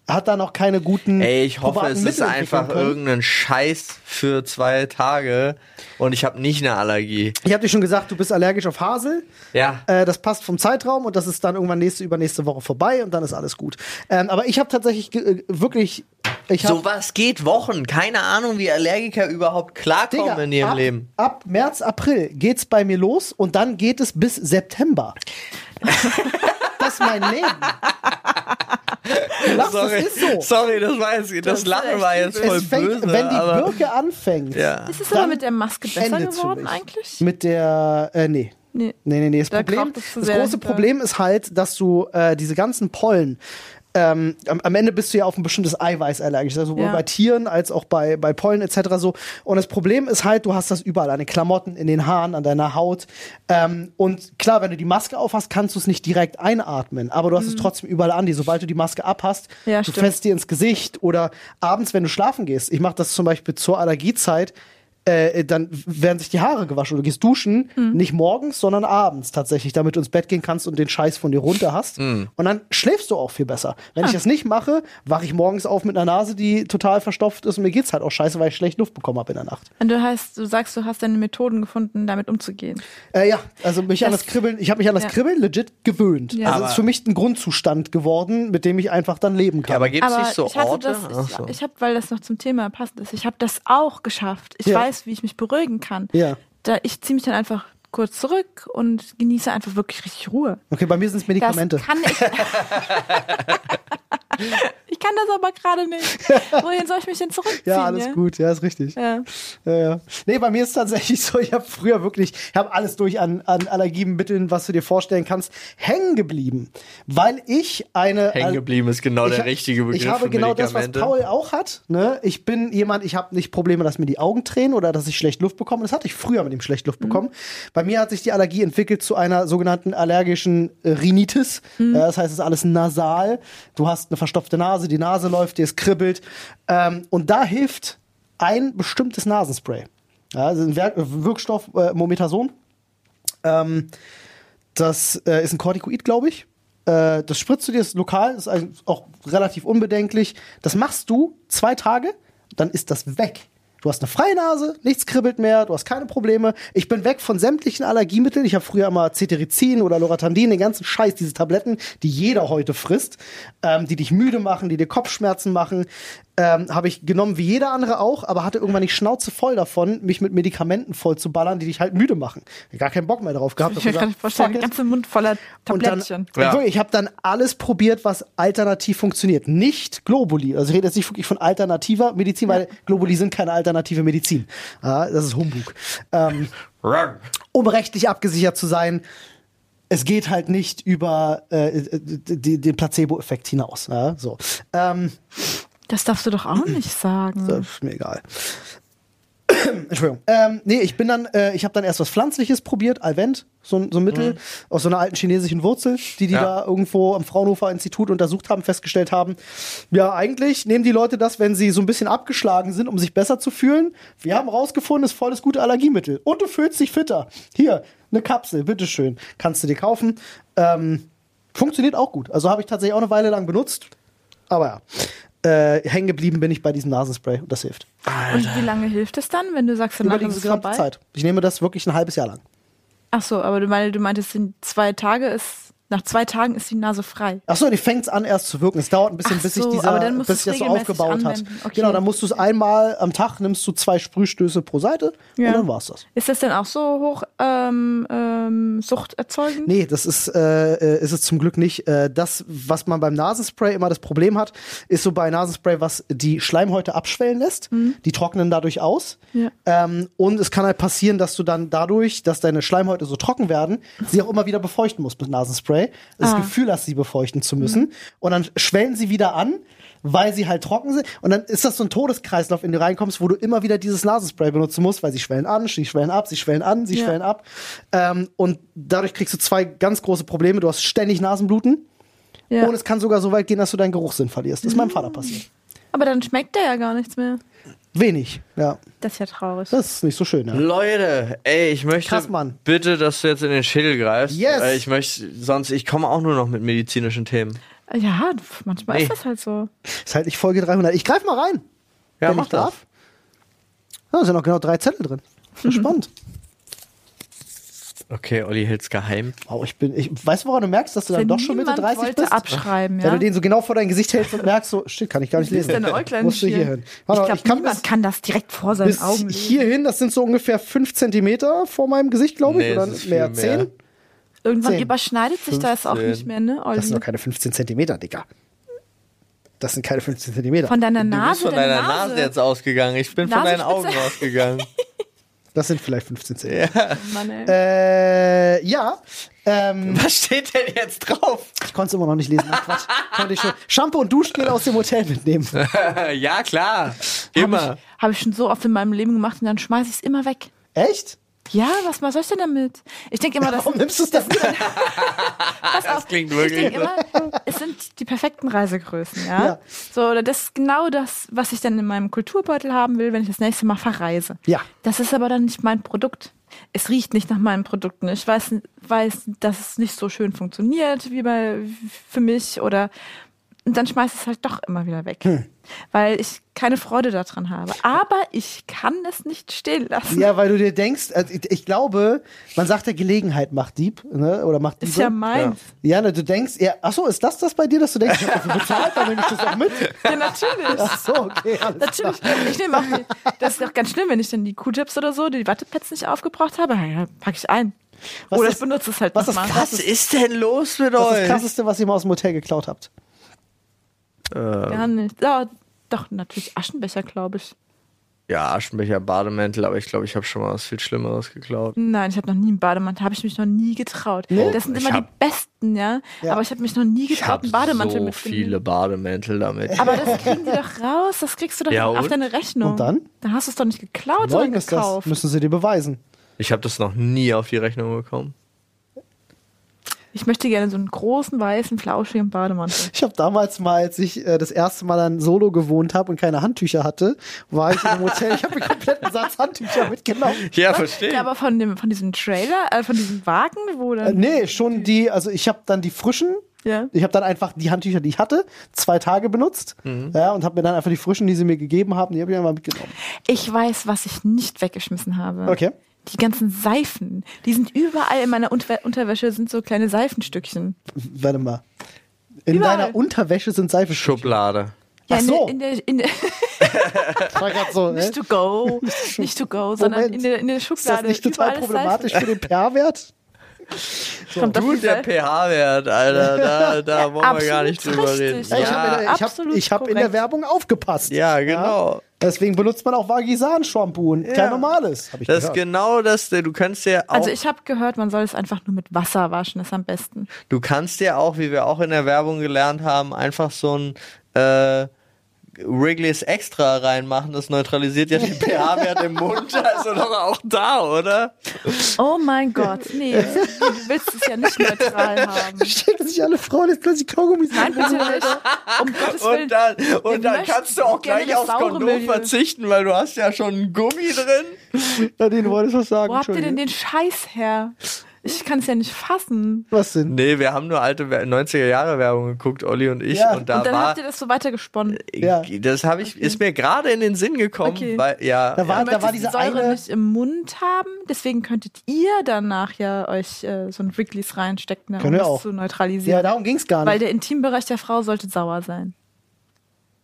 hat da noch keine guten. Ey, ich hoffe, es ist Mittel einfach irgendein Scheiß für zwei Tage und ich habe nicht eine Allergie. Ich habe dir schon gesagt, du bist allergisch auf Hasel. Ja. Äh, das passt vom Zeitraum und das ist dann irgendwann nächste, übernächste Woche vorbei und dann ist alles gut. Ähm, aber ich habe tatsächlich äh, wirklich. Ich hab, So was geht Wochen. Keine Ahnung, wie Allergiker überhaupt klarkommen Digga, in ihrem ab, Leben. Ab März, April geht's bei mir los und dann geht es bis September. (laughs) das ist mein Leben. Lachst, das ist so. Sorry, das war jetzt, das, ist Lachen war jetzt voll fängt, böse. wenn die aber, Birke anfängt, ja. Ist es aber mit der Maske besser geworden eigentlich? mit der, äh, nee. Nee. Nee, nee, nee. Das, Da Problem, das sehr große. Problem ist halt, dass du äh, diese ganzen Pollen, ähm, am, am Ende bist du ja auf ein bestimmtes Eiweiß allergisch, also sowohl Ja. bei Tieren als auch bei, bei Pollen etc. so. Und das Problem ist halt, du hast das überall, an den Klamotten, in den Haaren, an deiner Haut. Ähm, und klar, wenn du die Maske aufhast, kannst du es nicht direkt einatmen, aber du hast es trotzdem überall an dir. Sobald du die Maske abhast, Mhm. Ja, du fällst dir ins Gesicht oder abends, wenn du schlafen gehst. Ich mache das zum Beispiel zur Allergiezeit. Äh, dann werden sich die Haare gewaschen. Du gehst duschen, Hm. nicht morgens, sondern abends tatsächlich, damit du ins Bett gehen kannst und den Scheiß von dir runter hast. Hm. Und dann schläfst du auch viel besser. Wenn Ah. ich das nicht mache, wache ich morgens auf mit einer Nase, die total verstopft ist und mir geht's halt auch scheiße, weil ich schlecht Luft bekommen habe in der Nacht. Und du heißt, du sagst, du hast deine Methoden gefunden, damit umzugehen. Äh, ja, also mich an Das- das Kribbeln, ich habe mich an das Ja. Kribbeln legit gewöhnt. Ja. Also es ist für mich ein Grundzustand geworden, mit dem ich einfach dann leben kann. Ja, aber gibt es Aber nicht so ich Orte? das, ich, so. ich habe, weil das noch zum Thema passend ist, ich habe das auch geschafft. Ich Ja. weiß, wie ich mich beruhigen kann. Ja. Da, ich ziehe mich dann einfach kurz zurück und genieße einfach wirklich richtig Ruhe. okay, bei mir sind es Das Medikamente. kann ich. (laughs) ich kann das aber gerade nicht. Wohin soll ich mich denn zurückziehen? Ja, alles ja? gut, ja, ist richtig. Ja. Ja, ja. Nee, bei mir ist es tatsächlich (laughs) so, ich habe früher wirklich, ich habe alles durch an, an Allergiemitteln, was du dir vorstellen kannst, hängen geblieben. Weil ich eine. Hängen geblieben ist genau ich, der richtige Begriff Ich habe für genau das, was. Paul auch hat. Ne? Ich bin jemand, ich habe nicht Probleme, dass mir die Augen tränen oder dass ich schlecht Luft bekomme. Das hatte ich früher mit dem schlecht Luft bekommen. Bei mir hat sich die Allergie entwickelt zu einer sogenannten allergischen Rhinitis. Äh, das heißt, es ist alles nasal. Du hast eine verstopfte Nase, die Nase läuft, dir es kribbelt. Ähm, und da hilft ein bestimmtes Nasenspray. Ja, also ein Werk Wirkstoff äh, Mometason. Ähm, das äh, ist ein Corticoid, glaube ich. Äh, das spritzt du dir ist lokal, ist auch relativ unbedenklich. Das machst du zwei Tage, dann ist das weg. Du hast eine freie Nase, nichts kribbelt mehr, du hast keine Probleme. Ich bin weg von sämtlichen Allergiemitteln. Ich habe früher immer Cetirizin oder Loratadin, den ganzen Scheiß, diese Tabletten, die jeder heute frisst, ähm, die dich müde machen, die dir Kopfschmerzen machen. Ähm, habe ich genommen wie jeder andere auch, aber hatte irgendwann die Schnauze voll davon, mich mit Medikamenten voll zu ballern, die dich halt müde machen. Gar keinen Bock mehr drauf gehabt. Ich kann mir vorstellen, fuck der it. ganze Mund voller Und dann, Tablettchen. Ja. ich habe dann alles probiert, was alternativ funktioniert. Nicht Globuli. Also ich rede jetzt nicht wirklich von alternativer Medizin, weil Globuli sind keine alternative Medizin. Ja, das ist Humbug. Ähm, um rechtlich abgesichert zu sein, es geht halt nicht über äh, die, den Placebo-Effekt hinaus. Ja, so. Ähm, Das darfst du doch auch nicht sagen. das ist mir egal. (clears throat) Entschuldigung. Ähm, nee, ich bin dann, äh, ich habe dann erst was Pflanzliches probiert, Alvent, so, ein- so ein Mittel aus so einer alten chinesischen Wurzel, die die Ja. da irgendwo am Fraunhofer Institut untersucht haben, festgestellt haben. Ja, eigentlich nehmen die Leute das, wenn sie so ein bisschen abgeschlagen sind, um sich besser zu fühlen. Wir haben rausgefunden, es ist voll das gute Allergiemittel. Und du fühlst dich fitter. Hier, eine Kapsel, bitteschön. Kannst du dir kaufen. Ähm, funktioniert auch gut. Also habe ich tatsächlich auch eine Weile lang benutzt. Aber ja. Äh, hängen geblieben bin ich bei diesem Nasenspray und das hilft. Und wie lange hilft es dann, wenn du sagst, Über danach die ist es? Zeit. Ich nehme das wirklich ein halbes Jahr lang. Ach so, aber du, meine, du meintest, in zwei Tage ist, nach zwei Tagen ist die Nase frei. Achso, die fängt an erst zu wirken. Es dauert ein bisschen, Ach bis sich so, dieser, bis sich das so aufgebaut hat. anwenden. Okay. Genau, dann musst du es einmal am Tag, nimmst du zwei Sprühstöße pro Seite Ja. und dann war's das. Ist das denn auch so hoch ähm, ähm, suchterzeugend? Nee, das ist, äh, ist es zum Glück nicht. Äh, das, was man beim Nasenspray immer das Problem hat, ist so bei Nasenspray, was die Schleimhäute abschwellen lässt. Die trocknen dadurch aus. Mhm. Ja. Ähm, und es kann halt passieren, dass du dann dadurch, dass deine Schleimhäute so trocken werden, sie auch immer wieder befeuchten musst mit Nasenspray. Das Ah. Mhm. Gefühl hast, sie befeuchten zu müssen. Und dann schwellen sie wieder an, weil sie halt trocken sind. Und dann ist das so ein Todeskreislauf, in den du reinkommst, wo du immer wieder dieses Nasenspray benutzen musst, weil sie schwellen an, sie schwellen ab, sie schwellen an, sie Ja. schwellen ab. Ähm, und dadurch kriegst du zwei ganz große Probleme. Du hast ständig Nasenbluten. Ja. Und es kann sogar so weit gehen, dass du deinen Geruchssinn verlierst. Das ist meinem Vater passiert. Aber dann schmeckt der ja gar nichts mehr. Wenig, ja. Das ist ja traurig. Das ist nicht so schön, ja. Leute, ey, ich möchte Krass, Mann. bitte, dass du jetzt in den Schädel greifst. Yes. Äh, Ich möchte, sonst, ich komme auch nur noch mit medizinischen Themen. Ja, manchmal Nee. ist das halt so. Ist halt nicht Folge 300. Ich greif mal rein, Ja, wenn mach ich darf. Da sind noch genau drei Zettel drin. Spannend. (laughs) Okay, Olli hält's geheim. Wow, ich bin, ich weiß, woran du merkst, dass du dann Denn doch schon Mitte niemand 30 wollte bist. abschreiben, Wenn ja. du den so genau vor dein Gesicht hältst und merkst, so, shit, kann ich gar nicht lesen. deine Äuglein Musst du hier hin. Ich Warte glaube, ich kann niemand bis, kann das direkt vor seinen bis Augen lesen. hier hin, das sind so ungefähr 5 Zentimeter vor meinem Gesicht, glaube ich. Nee, oder ist mehr. 10? Irgendwann zehn. überschneidet sich das auch 15. nicht mehr, ne, Das sind Olli? doch keine 15 Zentimeter, Digga. Das sind keine 15 Zentimeter. Von deiner Du Nase, bist von deine deiner Nase. jetzt ausgegangen. Ich bin von deinen Augen Nasenspitze. ausgegangen. (laughs) Das sind vielleicht 15 Zentimeter. ja. Mann, ey. Äh, ja. Ähm, Was steht denn jetzt drauf? ich konnte es immer noch nicht lesen. Ach, Quatsch. Konnte ich schon. Shampoo und Duschgel aus dem Hotel mitnehmen. (laughs) ja, klar. Habe Immer. ich, hab ich schon so oft in meinem Leben gemacht und dann schmeiße ich es immer weg. Echt? Ja, was, was soll ich denn damit? Ich denke immer, das Warum nimmst du es denn? Pass auf, klingt ich wirklich denke immer, es sind die perfekten Reisegrößen, ja? Ja. So, oder das ist genau das, was ich dann in meinem Kulturbeutel haben will, wenn ich das nächste Mal verreise. Ja. Das ist aber dann nicht mein Produkt. Es riecht nicht nach meinen Produkten. Ich weiß, weiß, dass es nicht so schön funktioniert wie bei für mich oder und dann schmeiß ich es halt doch immer wieder weg, Hm. Weil ich keine Freude daran habe. Aber ich kann es nicht stehen lassen. Ja, weil du dir denkst, also ich, ich glaube, man sagt ja Gelegenheit macht Dieb, ne? Oder macht Diebe. Ist ja meins. Ja, ne, du denkst, ja, ach so, ist das das bei dir, dass du denkst, ich habe dafür bezahlt, dann nehme ich das auch mit? Ja, natürlich. Ach so, okay, alles Natürlich. klar. Ich nehme auch die, das ist doch ganz schlimm, wenn ich dann die Q-Tips oder so, die Wattepads nicht aufgebraucht habe, ja, packe ich ein. Was oder ist- ich benutze es halt was ist nochmal. krass? Was ist denn los mit Was ist das euch? Krasseste, was ihr mal aus dem Hotel geklaut habt? Ähm, Gar nicht. Ja, doch, natürlich Aschenbecher, glaube ich. ja, Aschenbecher, Bademäntel, aber ich glaube, ich habe schon mal was viel Schlimmeres geklaut. Nein, ich habe noch nie einen Bademantel, habe ich mich noch nie getraut. Nee? Das sind immer hab- die besten, ja. Ja. Aber ich habe mich noch nie getraut, einen Bademantel so mitzunehmen. viele Bademäntel damit. Aber das kriegen die doch raus, das kriegst du doch Ja, auf deine Rechnung. Und dann? Dann hast du es doch nicht geklaut, sondern ist das. gekauft. Müssen sie dir beweisen. Ich habe das noch nie auf die Rechnung bekommen. Ich möchte gerne so einen großen, weißen, flauschigen Bademantel. Ich habe damals mal, als ich äh, das erste Mal dann solo gewohnt habe und keine Handtücher hatte, war ich in einem Hotel. Ich habe mir kompletten Satz Handtücher mitgenommen. Ja, verstehe. Ja, aber von dem, von diesem Trailer, äh, von diesem Wagen, wo Äh, dann. nee, schon die, also ich habe dann die frischen, Ja. ich habe dann einfach die Handtücher, die ich hatte, zwei Tage benutzt. Mhm. Ja, und habe mir dann einfach die frischen, die sie mir gegeben haben, die habe ich einfach mitgenommen. Ich weiß, was ich nicht weggeschmissen habe. Okay. Die ganzen Seifen. Die sind überall in meiner Unter Unterwäsche, sind so kleine Seifenstückchen. Warte mal. In Überall. deiner Unterwäsche sind Seife Schublade. Ja, Ach in so. der, in der, in der, (laughs) war grad so, nicht to go, nicht to go, sondern in der, in der ist Schublade. das nicht total überall ist problematisch für den (laughs) Kommt Gut, die der pH-Wert, Alter. Da, da (laughs) wollen wir gar nicht drüber reden. Ja, ich habe in, der- ich hab, hab in der. Werbung aufgepasst. Ja, genau. Deswegen benutzt man auch Vagisan-Shampoo und kein normales. Das ist gehört. genau das, du kannst ja auch, Also ich habe gehört, man soll es einfach nur mit Wasser waschen, ist am besten. du kannst ja auch, wie wir auch in der Werbung gelernt haben, einfach so ein äh, Wrigley's Extra reinmachen. Das neutralisiert ja den (laughs) pH-Wert im Mund, also doch auch da, oder? Oh mein Gott, nee, (laughs) du willst es ja nicht neutral haben. Stecken sich alle Frauen jetzt plötzlich Kaugummis Nein, bitte nicht. Um Gottes Willen. Und dann, und dann kannst du auch gleich aufs Kondom Milieu. verzichten, weil du hast ja schon einen Gummi drin. Nadine, du wolltest was sagen? Wo habt ihr denn den Scheiß her? Ich kann es ja nicht fassen. Was denn? Nee, wir haben nur alte Wer- 90er-Jahre-Werbung geguckt, Olli und ich. Ja. Und da Und dann war. habt ihr das so weitergesponnen. Ja. Das habe ich, ist mir gerade in den Sinn gekommen, Okay. weil, ja. Da war- Du da war diese die Säure eine- nicht im Mund haben, deswegen könntet ihr danach ja euch äh, so ein Wrigley's reinstecken, ne, um das auch. zu Ja, neutralisieren. darum ging's gar Weil nicht. der Intimbereich der Frau sollte sauer sein.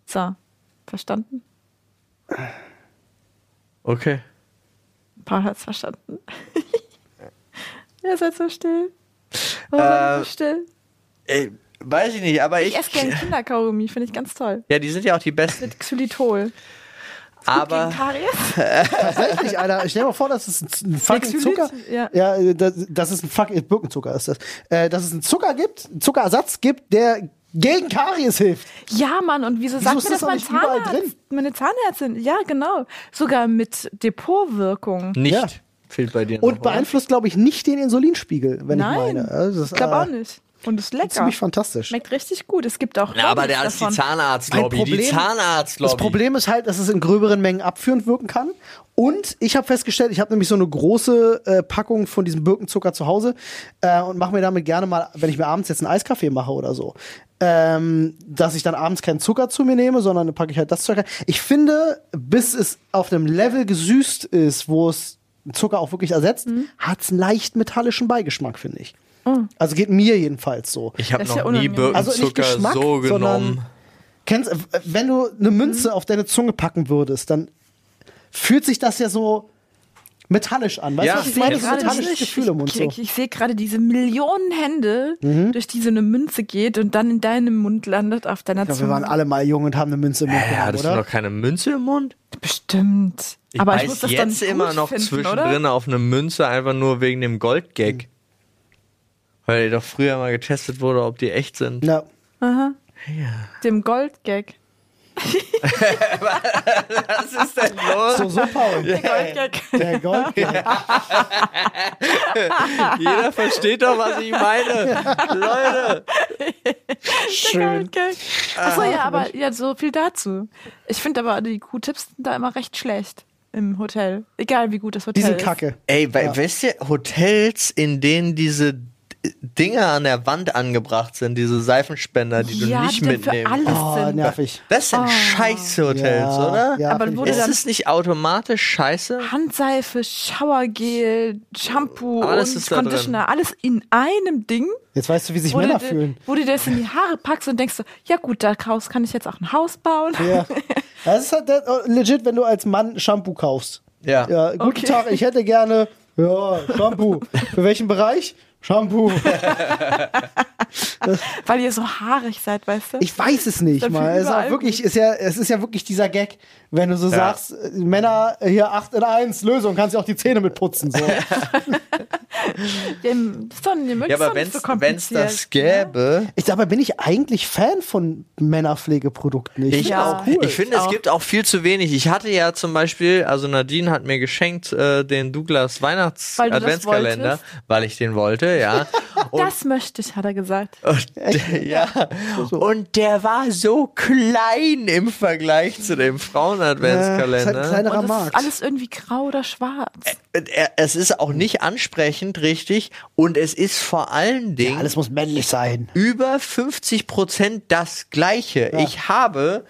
So, verstanden? Okay. Paul hat's verstanden. (laughs) Ihr seid so still. Oh, Äh, so still. Ey, weiß ich nicht, aber Ich ich. esse gerne (laughs) Kinderkaugummi, finde ich ganz toll. ja, die sind ja auch die besten. Mit Xylitol. Aber. Gegen Karies? (laughs) Tatsächlich, Alter. Stell dir mal vor, das ist ein fucking? Zucker. Ja. Ja, äh, das, das ist ein fucking Birkenzucker ist das. Äh, dass es einen Zucker gibt, einen Zuckerersatz gibt, der gegen Karies hilft. Ja, Mann, und wieso, Wieso sagt ist mir das das mein Zahnarzt? Meine Zahnärztin, ja, genau. Sogar mit Depotwirkung. Nicht. Ja. Fehlt bei dir. Und noch, beeinflusst, glaube ich, nicht den Insulinspiegel, wenn Nein, ich meine. Also das ist, ich glaube äh, auch nicht. Und ist lecker. Ziemlich fantastisch. Schmeckt richtig gut. Es gibt auch. Na, aber der ist die. Zahnarztlobby. Die Problem- Zahnarztlobby. Das Problem ist halt, dass es in gröberen Mengen abführend wirken kann. Und ich habe festgestellt, ich habe nämlich so eine große äh, Packung von diesem Birkenzucker zu Hause äh, und mache mir damit gerne mal, wenn ich mir abends jetzt einen Eiskaffee mache oder so, ähm, dass ich dann abends keinen Zucker zu mir nehme, sondern dann packe ich halt das Zucker. Ich finde, bis es auf einem Level gesüßt ist, wo es Zucker auch wirklich ersetzt, Mhm. hat es einen leicht metallischen Beigeschmack, finde ich. Also geht mir jedenfalls so. Ich habe noch ja nie. Also nicht Birkenzucker Geschmack, so genommen. Kennst, wenn du eine Münze auf deine Zunge packen würdest, dann fühlt sich das ja so metallisch an. Weißt Ja, du, was ich ich meine? gerade metallisches diese- Gefühl im Mund. Ich, So. ich, ich sehe gerade diese Millionen Hände, Mhm. durch die so eine Münze geht und dann in deinem Mund landet, auf deiner Ich glaube, wir Zunge. waren alle mal jung und haben eine Münze im Mund Ja, genommen, hattest du oder? noch keine Münze im Mund? Bestimmt. Ich aber ich muss das jetzt dann immer noch finden, zwischendrin oder? auf eine Münze, einfach nur wegen dem Goldgag. Weil die doch früher mal getestet wurde, ob die echt sind. Ja. Dem Goldgag. Was ist denn los? So, so, Paul. Goldgag. Der Gold. Jeder versteht doch, was ich meine. Leute. Schön. Goldgag. Achso, ja, aber ja, so viel dazu. Ich finde aber, die Q-Tipps sind da immer recht schlecht im Hotel. Egal wie gut das Die Hotel sind ist. kacke. Ey, bei, weißt du, Hotels, in denen diese D- Dinger an der Wand angebracht sind, diese Seifenspender, die du ja, nicht die mitnehmen. alles Oh, sind. nervig. Das sind scheiße Hotels, Ja, oder? ja, Aber wurde. Ist es nicht automatisch scheiße? Handseife, Showergel, Shampoo Alles und ist da Conditioner, alles in einem Ding. Jetzt weißt du, wie sich Wo Männer du, fühlen. wo du das in die Haare packst und denkst so, ja gut, daraus kann ich jetzt auch ein Haus bauen. Ja. (laughs) Das ist halt der- legit, wenn du als Mann Shampoo kaufst. Ja. Ja, guten Okay. Tag, ich hätte gerne ja, Shampoo. (laughs) Für welchen Bereich? Shampoo. (laughs) Weil ihr so haarig seid, weißt du? Ich weiß es nicht Dann mal. Es ist, wirklich, ist ja, es ist ja wirklich dieser Gag, wenn du so sagst, äh, Männer hier 8 in 1, Lösung, kannst du auch die Zähne mit putzen. So. (laughs) Dem, ist doch, ihr mögt Ja, aber wenn so es kompliziert. das gäbe, ich, dabei bin ich eigentlich Fan von Männerpflegeprodukten. Ich, Ich finde das auch. Cool. Ich finde, es auch. gibt auch viel zu wenig. Ich hatte ja zum Beispiel, also Nadine hat mir geschenkt äh, den Douglas Weihnachts Weil weil ich den wollte, ja. Und, Das möchte ich, hat er gesagt. und ja. Und der war so klein im Vergleich zu dem Frauen-Adventskalender. ein kleinerer Und das Markt. ist alles irgendwie grau oder schwarz. Es ist auch nicht ansprechend, richtig. Und es ist vor allen Dingen Alles muss männlich sein. über 50 Prozent das Gleiche. Ich habe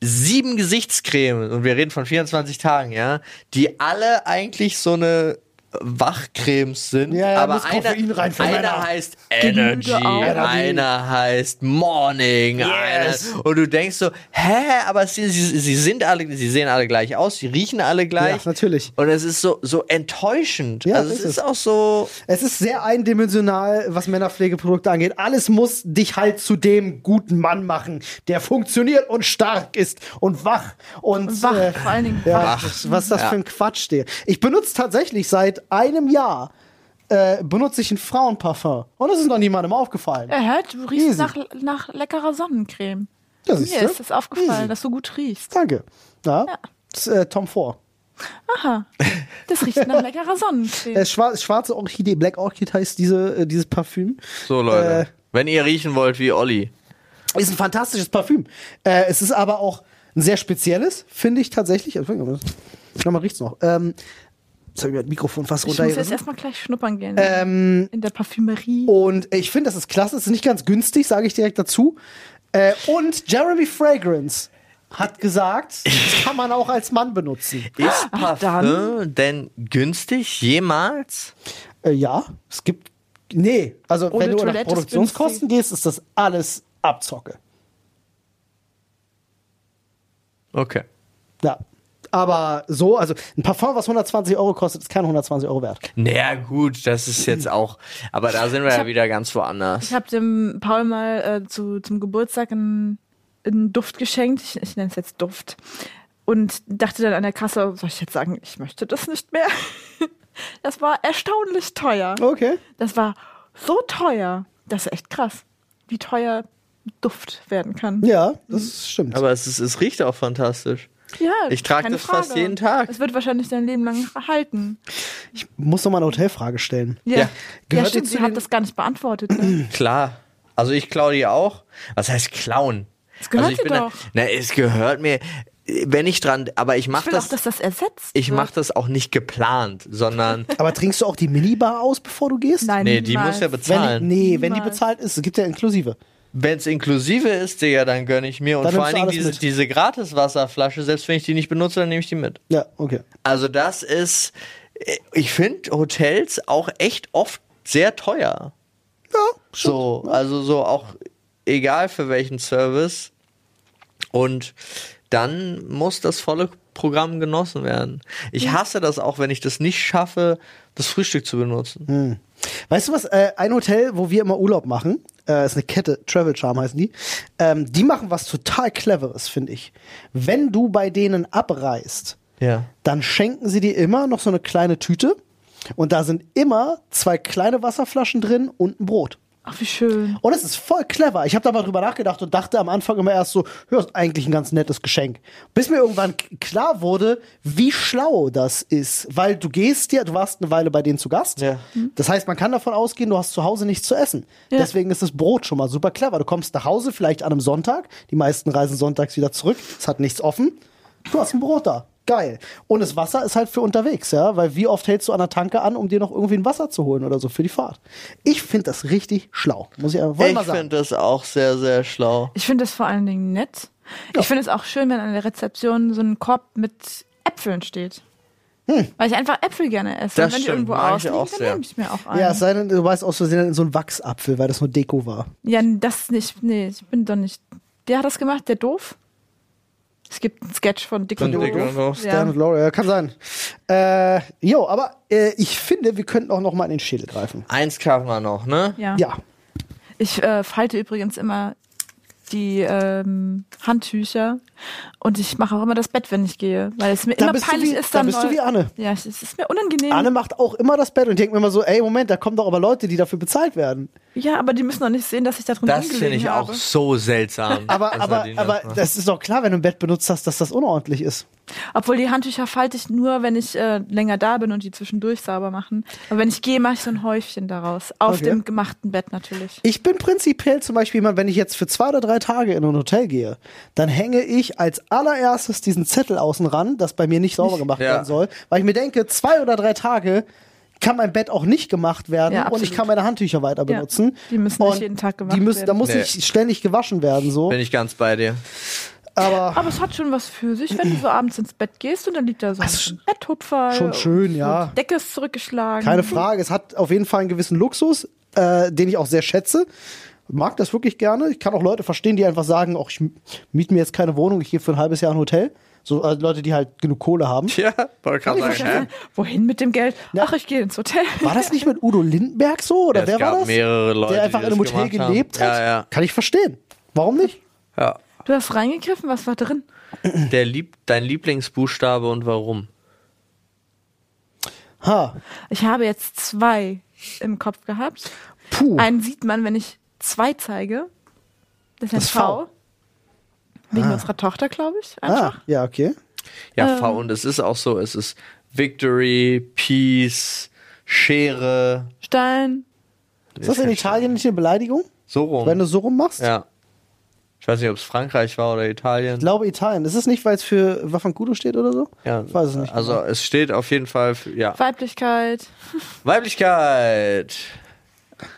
sieben Gesichtscremen und wir reden von 24 Tagen, ja, die alle eigentlich so eine Wachcremes sind, Ja, ja, aber einer, einer heißt Energy, auch. einer heißt Morning, Yes. einer, und du denkst so, hä, aber sie, sie, sie sind alle, sie sehen alle gleich aus, sie riechen alle gleich. Ja, natürlich. Und es ist so, so enttäuschend. Ja, also es ist ist es. auch so, Es ist sehr eindimensional, was Männerpflegeprodukte angeht. Alles muss dich halt zu dem guten Mann machen, der funktioniert und stark ist und wach und, Und wach, äh, vor allen Dingen ja, wach. was- was das Ja. für ein Quatsch der. Ich benutze tatsächlich seit einem Jahr äh, benutze ich ein Frauenparfum und das ist noch niemandem aufgefallen. Er hört, du riechst Easy. nach, nach leckerer Sonnencreme. Ja, Mir ist das aufgefallen, Easy. dass du gut riechst. Danke. Ja. Ja. Das ist, äh, Tom Ford. Aha. Das riecht nach leckerer Sonnencreme. (laughs) Äh, schwar schwarze Orchidee, Black Orchid heißt diese, äh, dieses Parfüm. so Leute. Äh, Wenn ihr riechen wollt wie Olli. Ist ein fantastisches Parfüm. Äh, es ist aber auch ein sehr spezielles, finde ich tatsächlich. Schau mal, riecht's noch. Ähm, jetzt habe ich mir das Mikrofon fast ich muss jetzt erstmal gleich schnuppern gehen. Ähm, in der Parfümerie. und ich finde, das ist klasse. Es ist nicht ganz günstig, sage ich direkt dazu. Äh, und Jeremy Fragrance hat gesagt, (laughs) das kann man auch als Mann benutzen. Ist Parfüm denn günstig jemals? Äh, ja, es gibt. Nee, also Ohne wenn du nach Toilette ist Produktionskosten gehst, ist das alles Abzocke. Okay. Ja. Aber so, also ein Parfum, was 120 Euro kostet, ist keine 120 Euro wert. Naja, gut, das ist jetzt auch. Aber da sind wir ja hab- wieder ganz woanders. Ich habe dem Paul mal äh, zu, zum Geburtstag einen, einen Duft geschenkt. Ich, ich nenne es jetzt Duft. Und dachte dann an der Kasse, soll ich jetzt sagen, ich möchte das nicht mehr? (laughs) Das war erstaunlich teuer. Okay. Das war so teuer. Das ist echt krass, wie teuer Duft werden kann. Ja, das stimmt. Aber es, ist, es riecht auch fantastisch. Ja, Ich trage das fast Frage. jeden Tag. Es wird wahrscheinlich dein Leben lang halten. Ich muss noch mal eine Hotelfrage stellen. Ja, Ja. ja. Gehört stimmt, ihr zu sie hat das gar nicht beantwortet. Ne? (clears throat) Klar. Also ich klaue die auch. Was heißt klauen? Es gehört also ich dir bin doch. Da, na, es gehört mir. Wenn ich dran, aber ich mache das, auch, dass das ersetzt ich mache das auch nicht geplant, sondern (laughs) Aber trinkst du auch die Minibar aus, bevor du gehst? Nein, nee, die muss ja niemals. Wenn, bezahlen. nee, wenn die Niemals. bezahlt ist, es gibt ja inklusive. Wenn es inklusive ist, Digga, dann gönne ich mir. Und Dann vor allen Dingen diese, mit. diese Gratis-Wasserflasche, selbst wenn ich die nicht benutze, dann nehme ich die mit. Ja, okay. Also das ist, ich finde Hotels auch echt oft sehr teuer. Ja, So, also so auch egal für welchen Service. Und dann muss das volle Programm genossen werden. Ich hasse das auch, wenn ich das nicht schaffe, das Frühstück zu benutzen. Weißt du was? Äh, ein Hotel, wo wir immer Urlaub machen, äh, ist eine Kette, Travel Charm heißen die. Ähm, die machen was total Cleveres, finde ich. Wenn du bei denen abreist, Ja. dann schenken sie dir immer noch so eine kleine Tüte und da sind immer zwei kleine Wasserflaschen drin und ein Brot. Ach, wie schön. Und es ist voll clever. Ich habe da mal drüber nachgedacht und dachte am Anfang immer erst so, ist eigentlich ein ganz nettes Geschenk. Bis mir irgendwann klar wurde, wie schlau das ist. Weil du gehst ja, du warst eine Weile bei denen zu Gast. Ja. Das heißt, man kann davon ausgehen, du hast zu Hause nichts zu essen. Ja. Deswegen ist das Brot schon mal super clever. Du kommst nach Hause, vielleicht an einem Sonntag. Die meisten reisen sonntags wieder zurück. Es hat nichts offen. Du hast ein Brot da. Geil. Und das Wasser ist halt für unterwegs, ja, weil wie oft hältst du an der Tanke an, um dir noch irgendwie ein Wasser zu holen oder so für die Fahrt? Ich finde das richtig schlau, muss ich einfach Ich mal sagen. finde das auch sehr, sehr schlau. Ich finde das vor allen Dingen nett. Ich finde es auch schön, wenn an der Rezeption so ein Korb mit Äpfeln steht. Weil ich einfach Äpfel gerne esse. Das Und wenn die stimmt, irgendwo mag ich ausliegen, auch dann sehr. nehme ich mir auch einen. Ja, es sei denn, du weißt aus Versehen in so einen Wachsapfel, weil das nur Deko war. Ja, das nicht. Nee, ich bin doch nicht. Wer hat das gemacht? Der Doof? Es gibt einen Sketch von Dick Von und Doof. Stan und Laura, ja, kann sein. Äh, jo, aber äh, ich finde, wir könnten auch noch mal in den Schädel greifen. Eins kann man noch, ne? Ja. Ja. Ich äh, falte übrigens immer die ähm, Handtücher und ich mache auch immer das Bett, wenn ich gehe, weil es mir Da immer peinlich wie- ist. da Dann bist du wie Anne. Ja, es ist mir unangenehm. Anne macht auch immer das Bett und ich denke mir immer so, ey, Moment, da kommen doch aber Leute, die dafür bezahlt werden. Ja, aber die müssen doch nicht sehen, dass ich da drin Das finde ich auch habe. so seltsam. Aber, aber, aber das ist doch klar, wenn du ein Bett benutzt hast, dass das unordentlich ist. Obwohl die Handtücher falte ich nur, wenn ich äh, länger da bin und die zwischendurch sauber machen. Aber wenn ich gehe, mache ich so ein Häufchen daraus. Auf Okay. dem gemachten Bett natürlich. Ich bin prinzipiell zum Beispiel jemand, wenn ich jetzt für zwei oder drei Tage in ein Hotel gehe, dann hänge ich als allererstes diesen Zettel außen ran, dass bei mir nicht sauber gemacht Ja. werden soll, weil ich mir denke, zwei oder drei Tage kann mein Bett auch nicht gemacht werden Ja, und ich kann meine Handtücher weiter Ja, benutzen. die müssen nicht Und jeden Tag gemacht die müssen, Da werden. muss Nee. ich ständig gewaschen werden, so. Bin ich ganz bei dir. Aber Aber es hat schon was für sich, wenn du so abends ins Bett gehst und dann liegt da so Also ein Betthupfer. schon schön, ja. Die Decke ist zurückgeschlagen. Keine Frage, es hat auf jeden Fall einen gewissen Luxus, äh, den ich auch sehr schätze. Mag das wirklich gerne. Ich kann auch Leute verstehen, die einfach sagen, auch ich miete mir jetzt keine Wohnung, ich gehe für ein halbes Jahr in ein Hotel. So äh, Leute, die halt genug Kohle haben. Ja, wollte gerade sagen, hä? Wohin mit dem Geld? Ach, ich gehe ins Hotel. War das nicht mit Udo Lindenberg so? Oder Ja, wer war das? mehrere Leute, der einfach die in einem Hotel gemacht haben. gelebt hat? Ja, ja. Kann ich verstehen. Warum nicht? Ja. Du hast reingegriffen, was war drin? Der Lieb dein Lieblingsbuchstabe und warum? Ha. Ich habe jetzt zwei im Kopf gehabt. Puh. Einen sieht man, wenn ich zwei zeige. Das ist Das V. V. Wegen unserer Tochter, glaube ich. Einfach. ah, ja, okay. Ja, Ähm. V und es ist auch so, es ist Victory, Peace, Schere. Stein. Ist das in Italien nicht eine Beleidigung? So rum. Wenn du so rum machst? ja. Ich weiß nicht, ob es Frankreich war oder Italien. Ich glaube Italien. Ist es nicht, weil es für Waffenkudo steht oder so? ja, Ich weiß es nicht. Also es steht auf jeden Fall für, ja. Weiblichkeit. Weiblichkeit.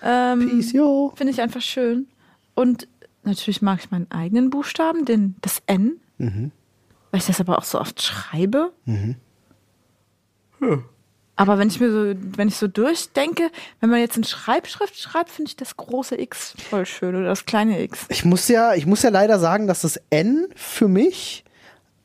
Ähm, Peace, yo. Finde ich einfach schön. Und natürlich mag ich meinen eigenen Buchstaben, den, das N. Mhm. Weil ich das aber auch so oft schreibe. Aber wenn ich mir so, wenn ich so durchdenke, wenn man jetzt in Schreibschrift schreibt, finde ich das große X voll schön oder das kleine X. Ich muss ja, ich muss ja leider sagen, dass das N für mich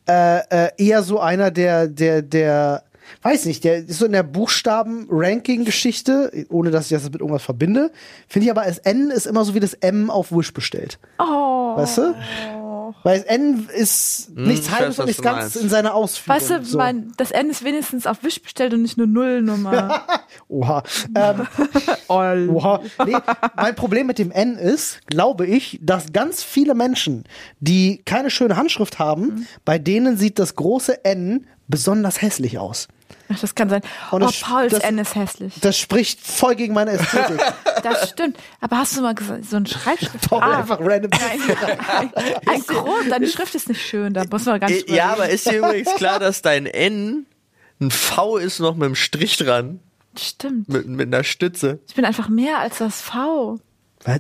äh, äh, eher so einer der, der, der, weiß nicht, der ist so in der Buchstaben-Ranking-Geschichte, ohne dass ich das mit irgendwas verbinde. Finde ich aber, das N ist immer so wie das M auf Wish bestellt. Oh. Weißt du? Weil das N ist nichts ich weiß, Halbes und was nicht du ganz meinst. in seiner Ausführung. Weißt du, so. mein, das N ist wenigstens auf Wish bestellt und nicht nur Nullnummer. (laughs) Oha. Ähm, (laughs) Oha. Nee, mein Problem mit dem N ist, glaube ich, dass ganz viele Menschen, die keine schöne Handschrift haben, bei denen sieht das große N besonders hässlich aus. Ach, das kann sein. Und oh, das- Pauls das- N ist hässlich. Das spricht voll gegen meine Ästhetik. (laughs) Das stimmt. Aber hast du mal gesagt, so ein Schreibschrift? Paul Ah, einfach random. ein, ein Grund, deine Schrift ist nicht schön, da muss man gar nicht Ja, aber ist dir übrigens klar, dass dein N ein V ist noch mit einem Strich dran. Stimmt. mit, mit einer Stütze? Ich bin einfach mehr als das V. Was?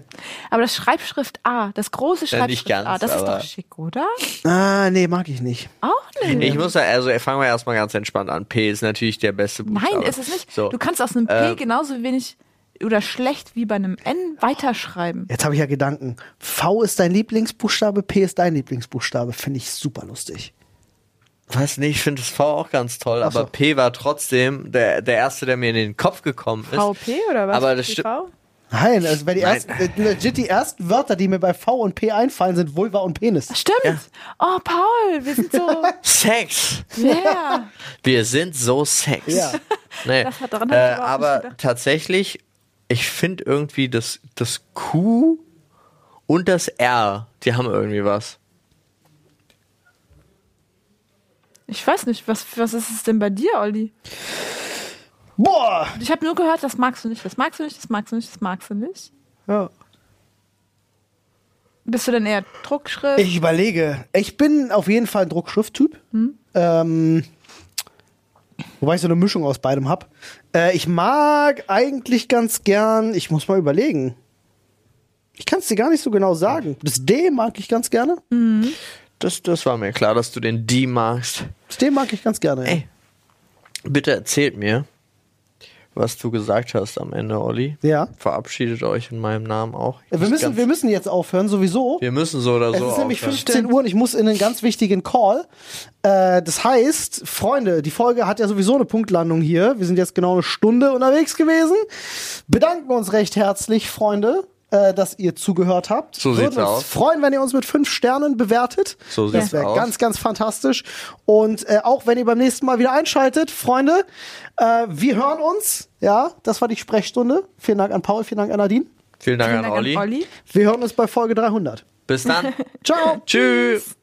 Aber das Schreibschrift A, das große nicht Schreibschrift ganz, A, das ist doch schick, oder? Ah, nee, mag ich nicht. Auch nicht. Ich muss ja, also fangen wir erstmal ganz entspannt an. P ist natürlich der beste Buchstabe. Nein, ist es nicht. So. Du kannst aus einem P Ähm. genauso wenig oder schlecht wie bei einem N weiterschreiben. Jetzt habe ich ja Gedanken. V ist dein Lieblingsbuchstabe, P ist dein Lieblingsbuchstabe. Finde ich super lustig. Was? Nee, ich finde das V auch ganz toll, so. aber P war trotzdem der, der erste, der mir in den Kopf gekommen ist. VP oder was? Aber das stimmt. Nein, also bei die Nein. ersten, äh, legit die ersten Wörter, die mir bei V und P einfallen, sind Vulva und Penis. Stimmt. Ja. Oh, Paul, wir sind so. (laughs) Sex! yeah. Wir sind so Sex. Ja. (laughs) Nee. Das hat- daran äh, aber tatsächlich, ich finde irgendwie das, das Q und das R, die haben irgendwie was. Ich weiß nicht, was, was ist es denn bei dir, Olli? Boah! Ich habe nur gehört, das magst du nicht, das magst du nicht, das magst du nicht, das magst du nicht. Ja. Bist du denn eher Druckschrift? Ich überlege. Ich bin auf jeden Fall ein Druckschrifttyp. Ähm, wobei ich so eine Mischung aus beidem hab. Äh, ich mag eigentlich ganz gern, ich muss mal überlegen. Ich kann es dir gar nicht so genau sagen. Das D mag ich ganz gerne. Das, das war mir klar, dass du den D magst. Das D mag ich ganz gerne. Ja. Ey, bitte erzählt mir, was du gesagt hast am Ende, Olli. Ja. Verabschiedet euch in meinem Namen auch. Ich Wir müssen, wir müssen jetzt aufhören, sowieso. wir müssen so oder Es so ist nämlich aufhören. 15 Uhr und ich muss in einen ganz wichtigen Call. Äh, das heißt, Freunde, die Folge hat ja sowieso eine Punktlandung hier. Wir sind jetzt genau eine Stunde unterwegs gewesen. Bedanken uns recht herzlich, Freunde. Äh, dass ihr zugehört habt. So Würden sieht's uns aus. freuen, wenn ihr uns mit fünf Sternen bewertet. So das sieht's wäre aus. ganz, ganz fantastisch. Und äh, auch wenn ihr beim nächsten Mal wieder einschaltet, Freunde, äh, wir hören uns. Ja, das war die Sprechstunde. Vielen Dank an Paul, vielen Dank an Nadine. Vielen Dank Vielen an Dank Olli. an Olli. Wir hören uns bei Folge 300. Bis dann. (laughs) Ciao. Tschüss.